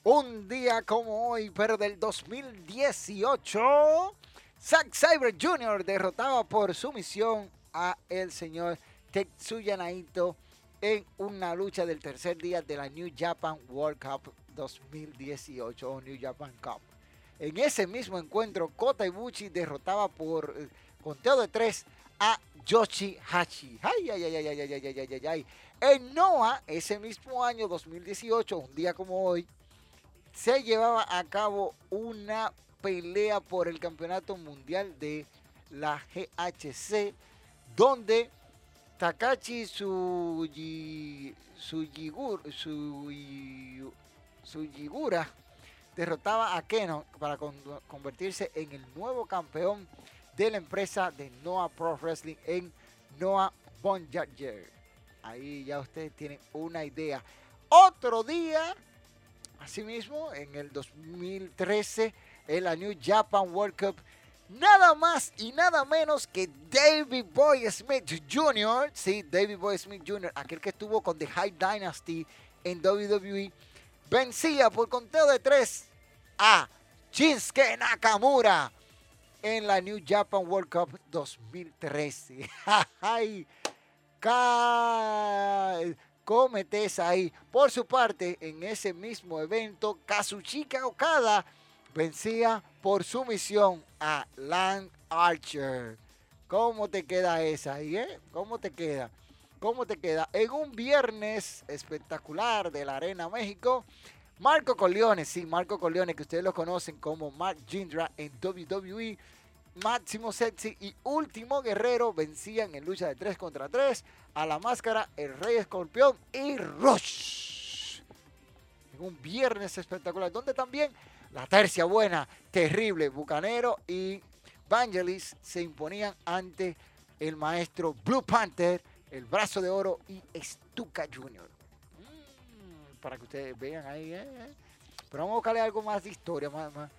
S1: Un día como hoy, pero del 2018, Zack Cyber Jr. derrotaba por sumisión a el señor Tetsuya Naito en una lucha del tercer día de la New Japan World Cup 2018 o New Japan Cup. En ese mismo encuentro, Kota Ibushi derrotaba por eh, conteo de tres a Yoshihashi. Ay, ay, ay, ay, ay, ay, ay, ay, ay, ay. En Noah, ese mismo año 2018, un día como hoy, se llevaba a cabo una pelea por el campeonato mundial de la GHC, donde Takachi Suji, Sujigura, Sujigura derrotaba a Keno para convertirse en el nuevo campeón de la empresa de Noah Pro Wrestling en Noah Bonjager. Ahí ya ustedes tienen una idea. Otro día, asimismo, en el 2013, en la New Japan World Cup, nada más y nada menos que David Boy Smith Jr., sí, David Boy Smith Jr., aquel que estuvo con The High Dynasty en WWE, vencía por conteo de tres a Shinsuke Nakamura en la New Japan World Cup 2013. ¡Ay! Cometes ahí. Por su parte, en ese mismo evento, Kazuchika Okada vencía por sumisión a Land Archer. ¿Cómo te queda esa ahí, eh? ¿Cómo te queda? ¿Cómo te queda? En un viernes espectacular de la Arena México, Marco Corleone, sí, Marco Corleone, que ustedes lo conocen como Mark Jindra en WWE, Máximo Sexy y Último Guerrero vencían en lucha de 3 contra 3 a la máscara, el Rey Escorpión y Rush. En un viernes espectacular, donde también la tercia buena, terrible, Bucanero y Vangelis se imponían ante el maestro Blue Panther, el brazo de oro y Stuka Jr para que ustedes vean ahí. ¿eh? Pero vamos a buscarle algo más de historia, más, más,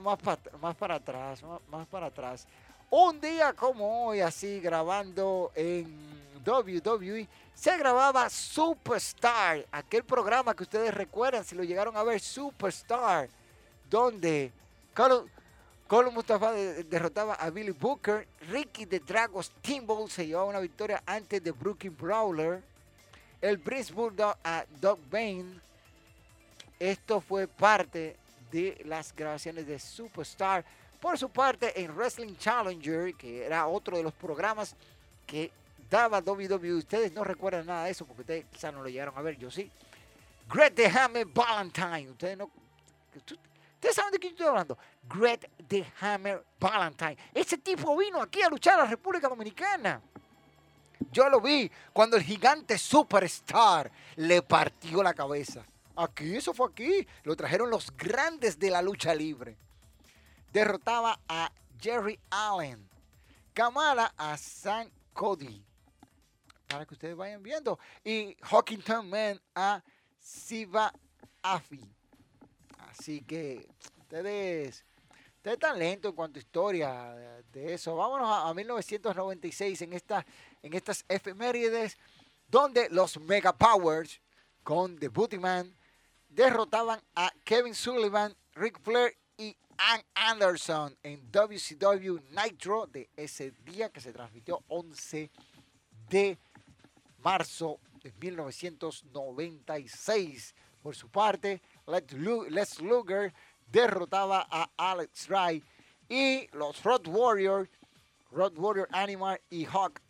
S1: más, para, más para atrás, más, para atrás. Un día como hoy, así grabando en WWE, se grababa Superstar, aquel programa que ustedes recuerdan, si lo llegaron a ver, Superstar, donde Carlos, Mustafa derrotaba a Billy Booker, Ricky de Dragos Steamboat se llevaba una victoria antes de Brooklyn Brawler el Prince Bulldog a Doug Bain. Esto fue parte de las grabaciones de Superstar. Por su parte, en Wrestling Challenger, que era otro de los programas que daba WWE, ustedes no recuerdan nada de eso porque ustedes quizás no lo llegaron a ver, yo sí. Greg the Hammer Valentine. Ustedes no. Ustedes saben de quién estoy hablando. Greg the Hammer Valentine. Ese tipo vino aquí a luchar a la República Dominicana. Yo lo vi cuando el gigante Superstar le partió la cabeza. Aquí, eso fue aquí. Lo trajeron los grandes de la lucha libre. Derrotaba a Jerry Allen. Kamala a San Cody. Para que ustedes vayan viendo. Y Hawkington Man a Siva Afi. Así que ustedes Ustedes están lento en cuanto a historia de, eso. Vámonos a, 1996 en, esta, en estas efemérides donde los Mega Powers con The Booty Man derrotaban a Kevin Sullivan, Rick Flair y Ann Anderson en WCW Nitro de ese día que se transmitió 11 de marzo de 1996. Por su parte, Les Luger derrotaba a Alex Ray y los Road Warrior, Road Warrior Animal y Hawk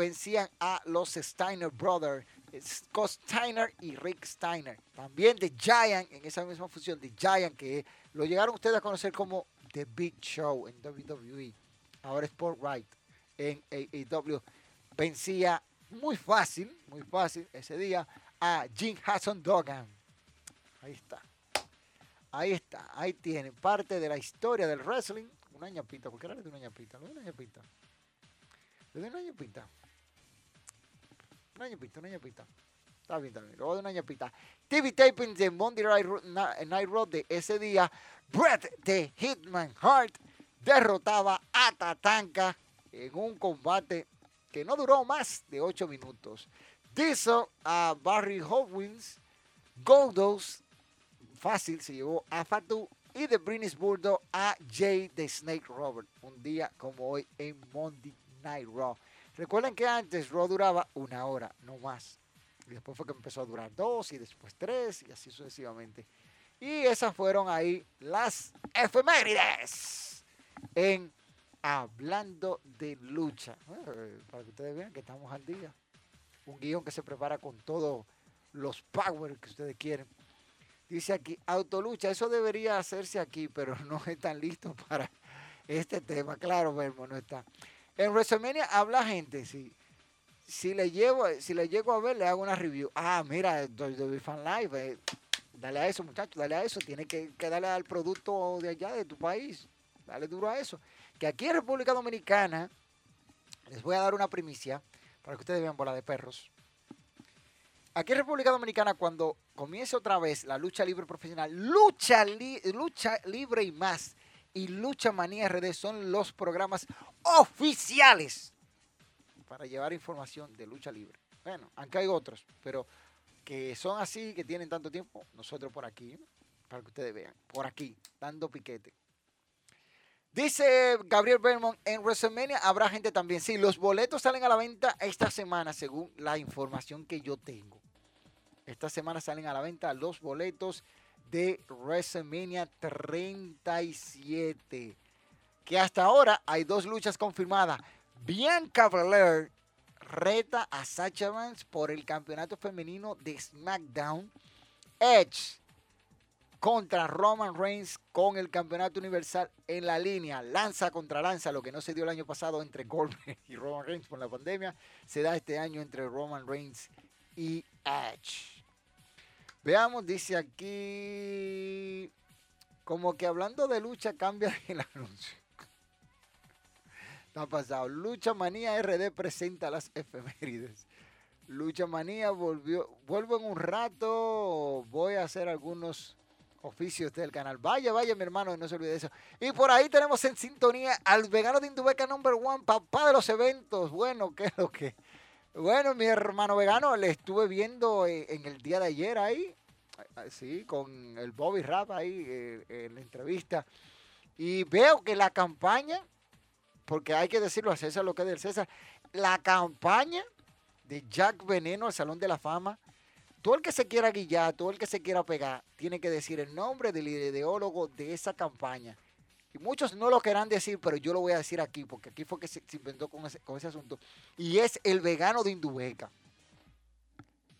S1: vencían a los Steiner Brothers, Scott Steiner y Rick Steiner. También The Giant, en esa misma fusión, The Giant, que lo llegaron ustedes a conocer como The Big Show en WWE. Ahora Sport Right en AEW. Vencía muy fácil, muy fácil ese día a Jim Hasson Dogan. Ahí está. Ahí está, ahí tienen parte de la historia del wrestling. Una ñapita, ¿por qué le doy una ñapita? Le doy una ñapita. Le doy una ñapita. Una ñapita, una ñapita. Está bien, está bien. Le doy una ñapita. TV taping de Monday Night Raw de ese día. Brett de Hitman Hart derrotaba a Tatanka en un combate que no duró más de 8 minutos. Diesel a Barry Hopkins. Goldos, fácil, se llevó a Fatu. Y de British Burdo a Jay de Snake Robert. Un día como hoy en Monday Night Raw. Recuerden que antes Raw duraba una hora, no más. Y después fue que empezó a durar dos y después tres y así sucesivamente. Y esas fueron ahí las efemérides en Hablando de Lucha. Eh, para que ustedes vean que estamos al día. Un guion que se prepara con todos los power que ustedes quieren. Dice aquí, autolucha, eso debería hacerse aquí, pero no están listos para este tema. Claro, Vermo, no está. En WrestleMania habla gente, sí. Si le llevo, si le llego a ver, le hago una review. Ah, mira, WWE Fan Live, eh, dale a eso, muchachos, dale a eso. Tiene que, que, darle al producto de allá, de tu país. Dale duro a eso. Que aquí en República Dominicana, les voy a dar una primicia para que ustedes vean bola de perros. Aquí en República Dominicana, cuando comience otra vez la lucha libre profesional, lucha, li, lucha libre y más, y Lucha Manía RD son los programas oficiales para llevar información de lucha libre. Bueno, aunque hay otros, pero que son así, que tienen tanto tiempo, nosotros por aquí, para que ustedes vean, por aquí, dando piquete. Dice Gabriel Belmont, en WrestleMania habrá gente también. Sí, los boletos salen a la venta esta semana, según la información que yo tengo. Esta semana salen a la venta los boletos de WrestleMania 37. Que hasta ahora hay dos luchas confirmadas. Bianca Belair reta a Sacha Vance por el campeonato femenino de SmackDown. Edge contra Roman Reigns con el campeonato universal en la línea. Lanza contra lanza, lo que no se dio el año pasado entre Goldberg y Roman Reigns por la pandemia, se da este año entre Roman Reigns y Edge. Veamos, dice aquí, como que hablando de lucha cambia el anuncio. Está pasado. Lucha Manía RD presenta las efemérides. Lucha Manía volvió, vuelvo en un rato, voy a hacer algunos oficios del canal. Vaya, vaya, mi hermano, no se olvide de eso. Y por ahí tenemos en sintonía al vegano de Indubeca number one, papá de los eventos. Bueno, ¿qué es lo que? Bueno, mi hermano vegano, le estuve viendo en el día de ayer ahí, sí, con el Bobby Rap ahí en la entrevista. Y veo que la campaña, porque hay que decirlo a César lo que es del César, la campaña de Jack Veneno al Salón de la Fama, todo el que se quiera guillar, todo el que se quiera pegar, tiene que decir el nombre del ideólogo de esa campaña. Y muchos no lo querrán decir, pero yo lo voy a decir aquí, porque aquí fue que se, inventó con ese, con ese, asunto. Y es el vegano de Indubeca.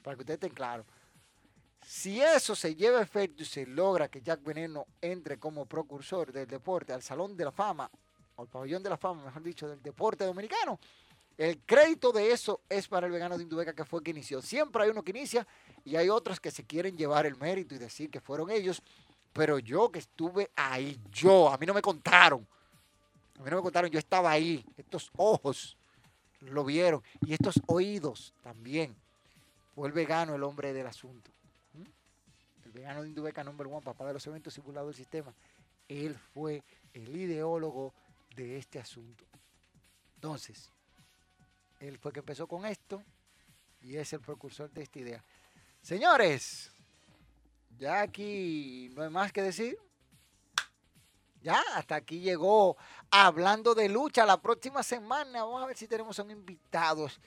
S1: Para que ustedes estén claros. Si eso se lleva a efecto y se logra que Jack Veneno entre como procursor del deporte al Salón de la Fama, o al Pabellón de la Fama, mejor dicho, del deporte dominicano, el crédito de eso es para el vegano de Indubeca que fue que inició. Siempre hay uno que inicia y hay otros que se quieren llevar el mérito y decir que fueron ellos. Pero yo que estuve ahí, yo, a mí no me contaron. A mí no me contaron, yo estaba ahí. Estos ojos lo vieron y estos oídos también. Fue el vegano el hombre del asunto. ¿Mm? El vegano de Indubeca, number one, papá de los eventos simulados del sistema. Él fue el ideólogo de este asunto. Entonces, él fue que empezó con esto y es el precursor de esta idea. Señores, ya aquí no hay más que decir. Ya, hasta aquí llegó hablando de lucha. La próxima semana vamos a ver si tenemos un invitados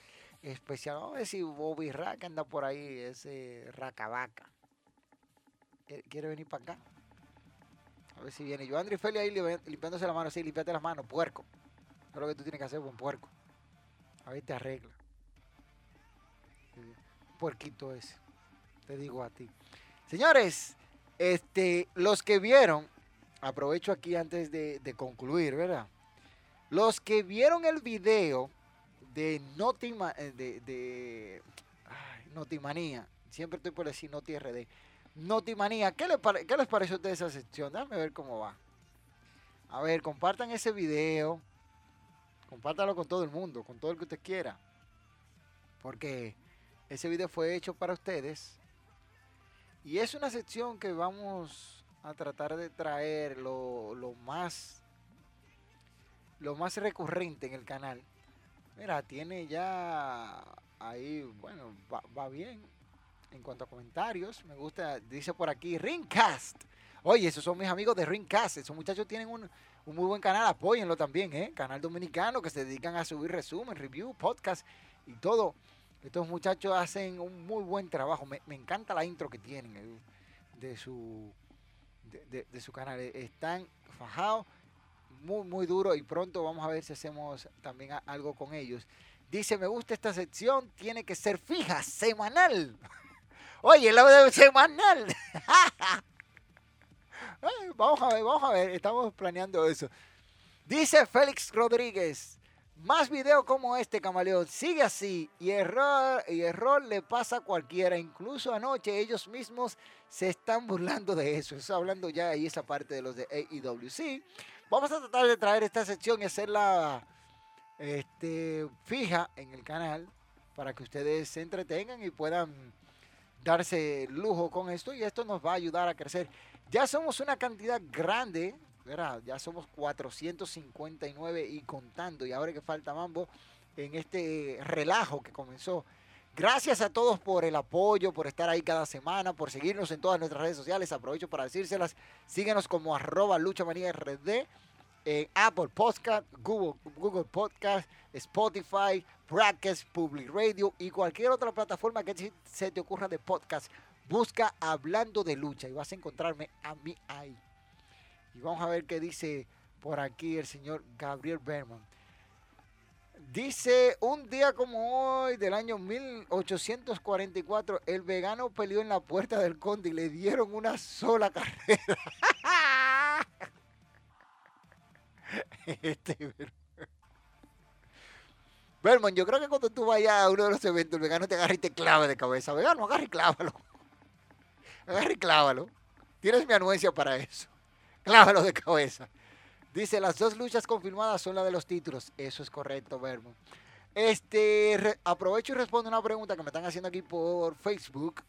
S1: especial. Vamos a ver si Bobby Rack anda por ahí, ese Racabaca. ¿Quiere venir para acá? A ver si viene. Yo, André Feli ahí limpiándose la mano. Sí, limpiate las manos, puerco. Es lo que tú tienes que hacer, buen puerco. A ver, te arregla. Puerquito ese. Te digo a ti. Señores, este, los que vieron, aprovecho aquí antes de, concluir, ¿verdad? Los que vieron el video de Notima, eh, de, Notimanía, siempre estoy por decir Noti RD. Notimanía, ¿qué les, ¿qué les pareció de esa sección? Déjame ver cómo va. A ver, compartan ese video. Compártalo con todo el mundo, con todo el que usted quiera. Porque ese video fue hecho para ustedes. Y es una sección que vamos a tratar de traer lo, más lo más recurrente en el canal Mira, tiene ya ahí, bueno, va, va bien en cuanto a comentarios. Me gusta, dice por aquí, Ringcast. Oye, esos son mis amigos de Ringcast. Esos muchachos tienen un, un muy buen canal, apóyenlo también, ¿eh? Canal dominicano que se dedican a subir resumen, review, podcast y todo. Estos muchachos hacen un muy buen trabajo. Me, encanta la intro que tienen de su, de, su canal. Eh, Están fajados, muy, muy duro y pronto vamos a ver si hacemos también algo con ellos. Dice, me gusta esta sección, tiene que ser fija, semanal. Oye, lo de semanal. Vamos a ver, vamos a ver, estamos planeando eso. Dice Félix Rodríguez, más video como este, camaleón, sigue así y error, y error le pasa a cualquiera, incluso anoche ellos mismos se están burlando de eso, eso hablando ya ahí esa parte de los de AEW. Vamos a tratar de traer esta sección y hacerla este, fija en el canal para que ustedes se entretengan y puedan darse lujo con esto y esto nos va a ayudar a crecer. Ya somos una cantidad grande, ¿verdad? Ya somos 459 y contando. Y ahora que falta mambo en este relajo que comenzó. Gracias a todos por el apoyo, por estar ahí cada semana, por seguirnos en todas nuestras redes sociales. Aprovecho para decírselas. Síguenos como arroba en Apple Podcast, Google, Google Podcast, Spotify, Brackets, Public Radio y cualquier otra plataforma que se te ocurra de podcast. Busca Hablando de Lucha y vas a encontrarme a mí ahí. Y vamos a ver qué dice por aquí el señor Gabriel Berman. Dice, un día como hoy del año 1844, el vegano peleó en la puerta del conde y le dieron una sola carrera. Este, Ber- Berman, yo creo que cuando tú vayas a uno de los eventos, el vegano te agarra y te clava de cabeza. Vegano, agarra y clávalo. Agarra y clávalo. Tienes mi anuencia para eso. Clávalo de cabeza. Dice, las dos luchas confirmadas son las de los títulos. Eso es correcto, Berman. Este, aprovecho y respondo una pregunta que me están haciendo aquí por Facebook.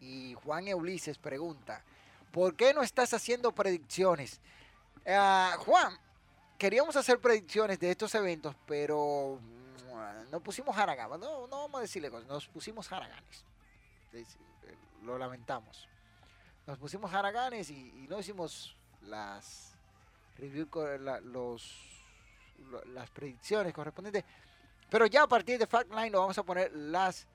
S1: Y Juan Ulises pregunta, ¿por qué no estás haciendo predicciones? Ah, Juan, queríamos hacer predicciones de estos eventos, pero mm, nos pusimos haraganes. No, no vamos a decirle cosas, nos pusimos haraganes. Es- eh, Lo lamentamos. Nos pusimos haraganes y, no hicimos las review, los, lo- las predicciones correspondientes. Pero ya a partir de Fact Line nos vamos a poner las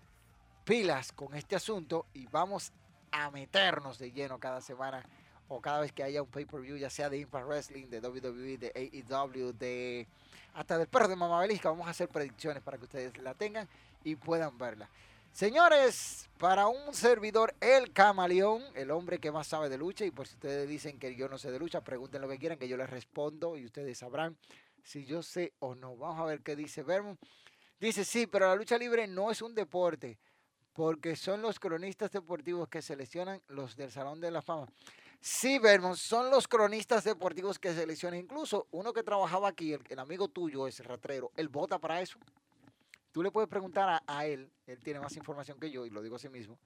S1: pilas con este asunto y vamos a meternos de lleno cada semana o cada vez que haya un pay-per-view, ya sea de Impact Wrestling, de WWE, de AEW, de hasta del perro de Mamá Belisca, vamos a hacer predicciones para que ustedes la tengan y puedan verla. Señores, para un servidor, el camaleón, el hombre que más sabe de lucha, y por si ustedes dicen que yo no sé de lucha, pregunten lo que quieran, que yo les respondo y ustedes sabrán si yo sé o no. Vamos a ver qué dice Vermont. Dice, sí, pero la lucha libre no es un deporte, porque son los cronistas deportivos que seleccionan los del Salón de la Fama. Sí, Vermont, son los cronistas deportivos que seleccionan. Incluso uno que trabajaba aquí, el, amigo tuyo, ese ratrero, él vota para eso. Tú le puedes preguntar a, a él, él tiene más información que yo, y lo digo así mismo.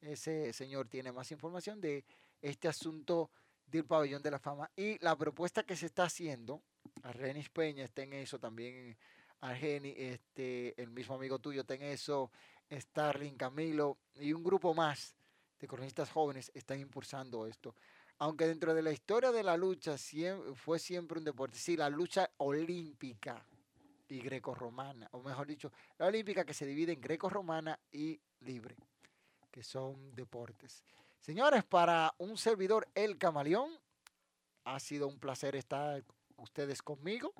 S1: Ese señor tiene más información de este asunto del pabellón de la fama. Y la propuesta que se está haciendo, Argenis Peña está en eso, también Argeni, este, el mismo amigo tuyo está en eso, Starling, Camilo y un grupo más de cronistas jóvenes están impulsando esto. Aunque dentro de la historia de la lucha siem- fue siempre un deporte, sí, la lucha olímpica y grecorromana, o mejor dicho, la olímpica que se divide en grecorromana y libre, que son deportes. Señores, para un servidor, el camaleón, ha sido un placer estar ustedes conmigo.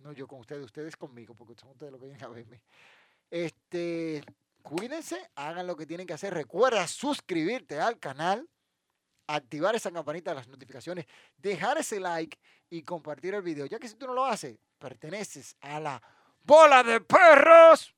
S1: No yo con ustedes, ustedes conmigo, porque son ustedes los que vienen a verme. Este, cuídense, hagan lo que tienen que hacer. Recuerda suscribirte al canal, activar esa campanita de las notificaciones, dejar ese like y compartir el video. Ya que si tú no lo haces, perteneces a la bola de perros.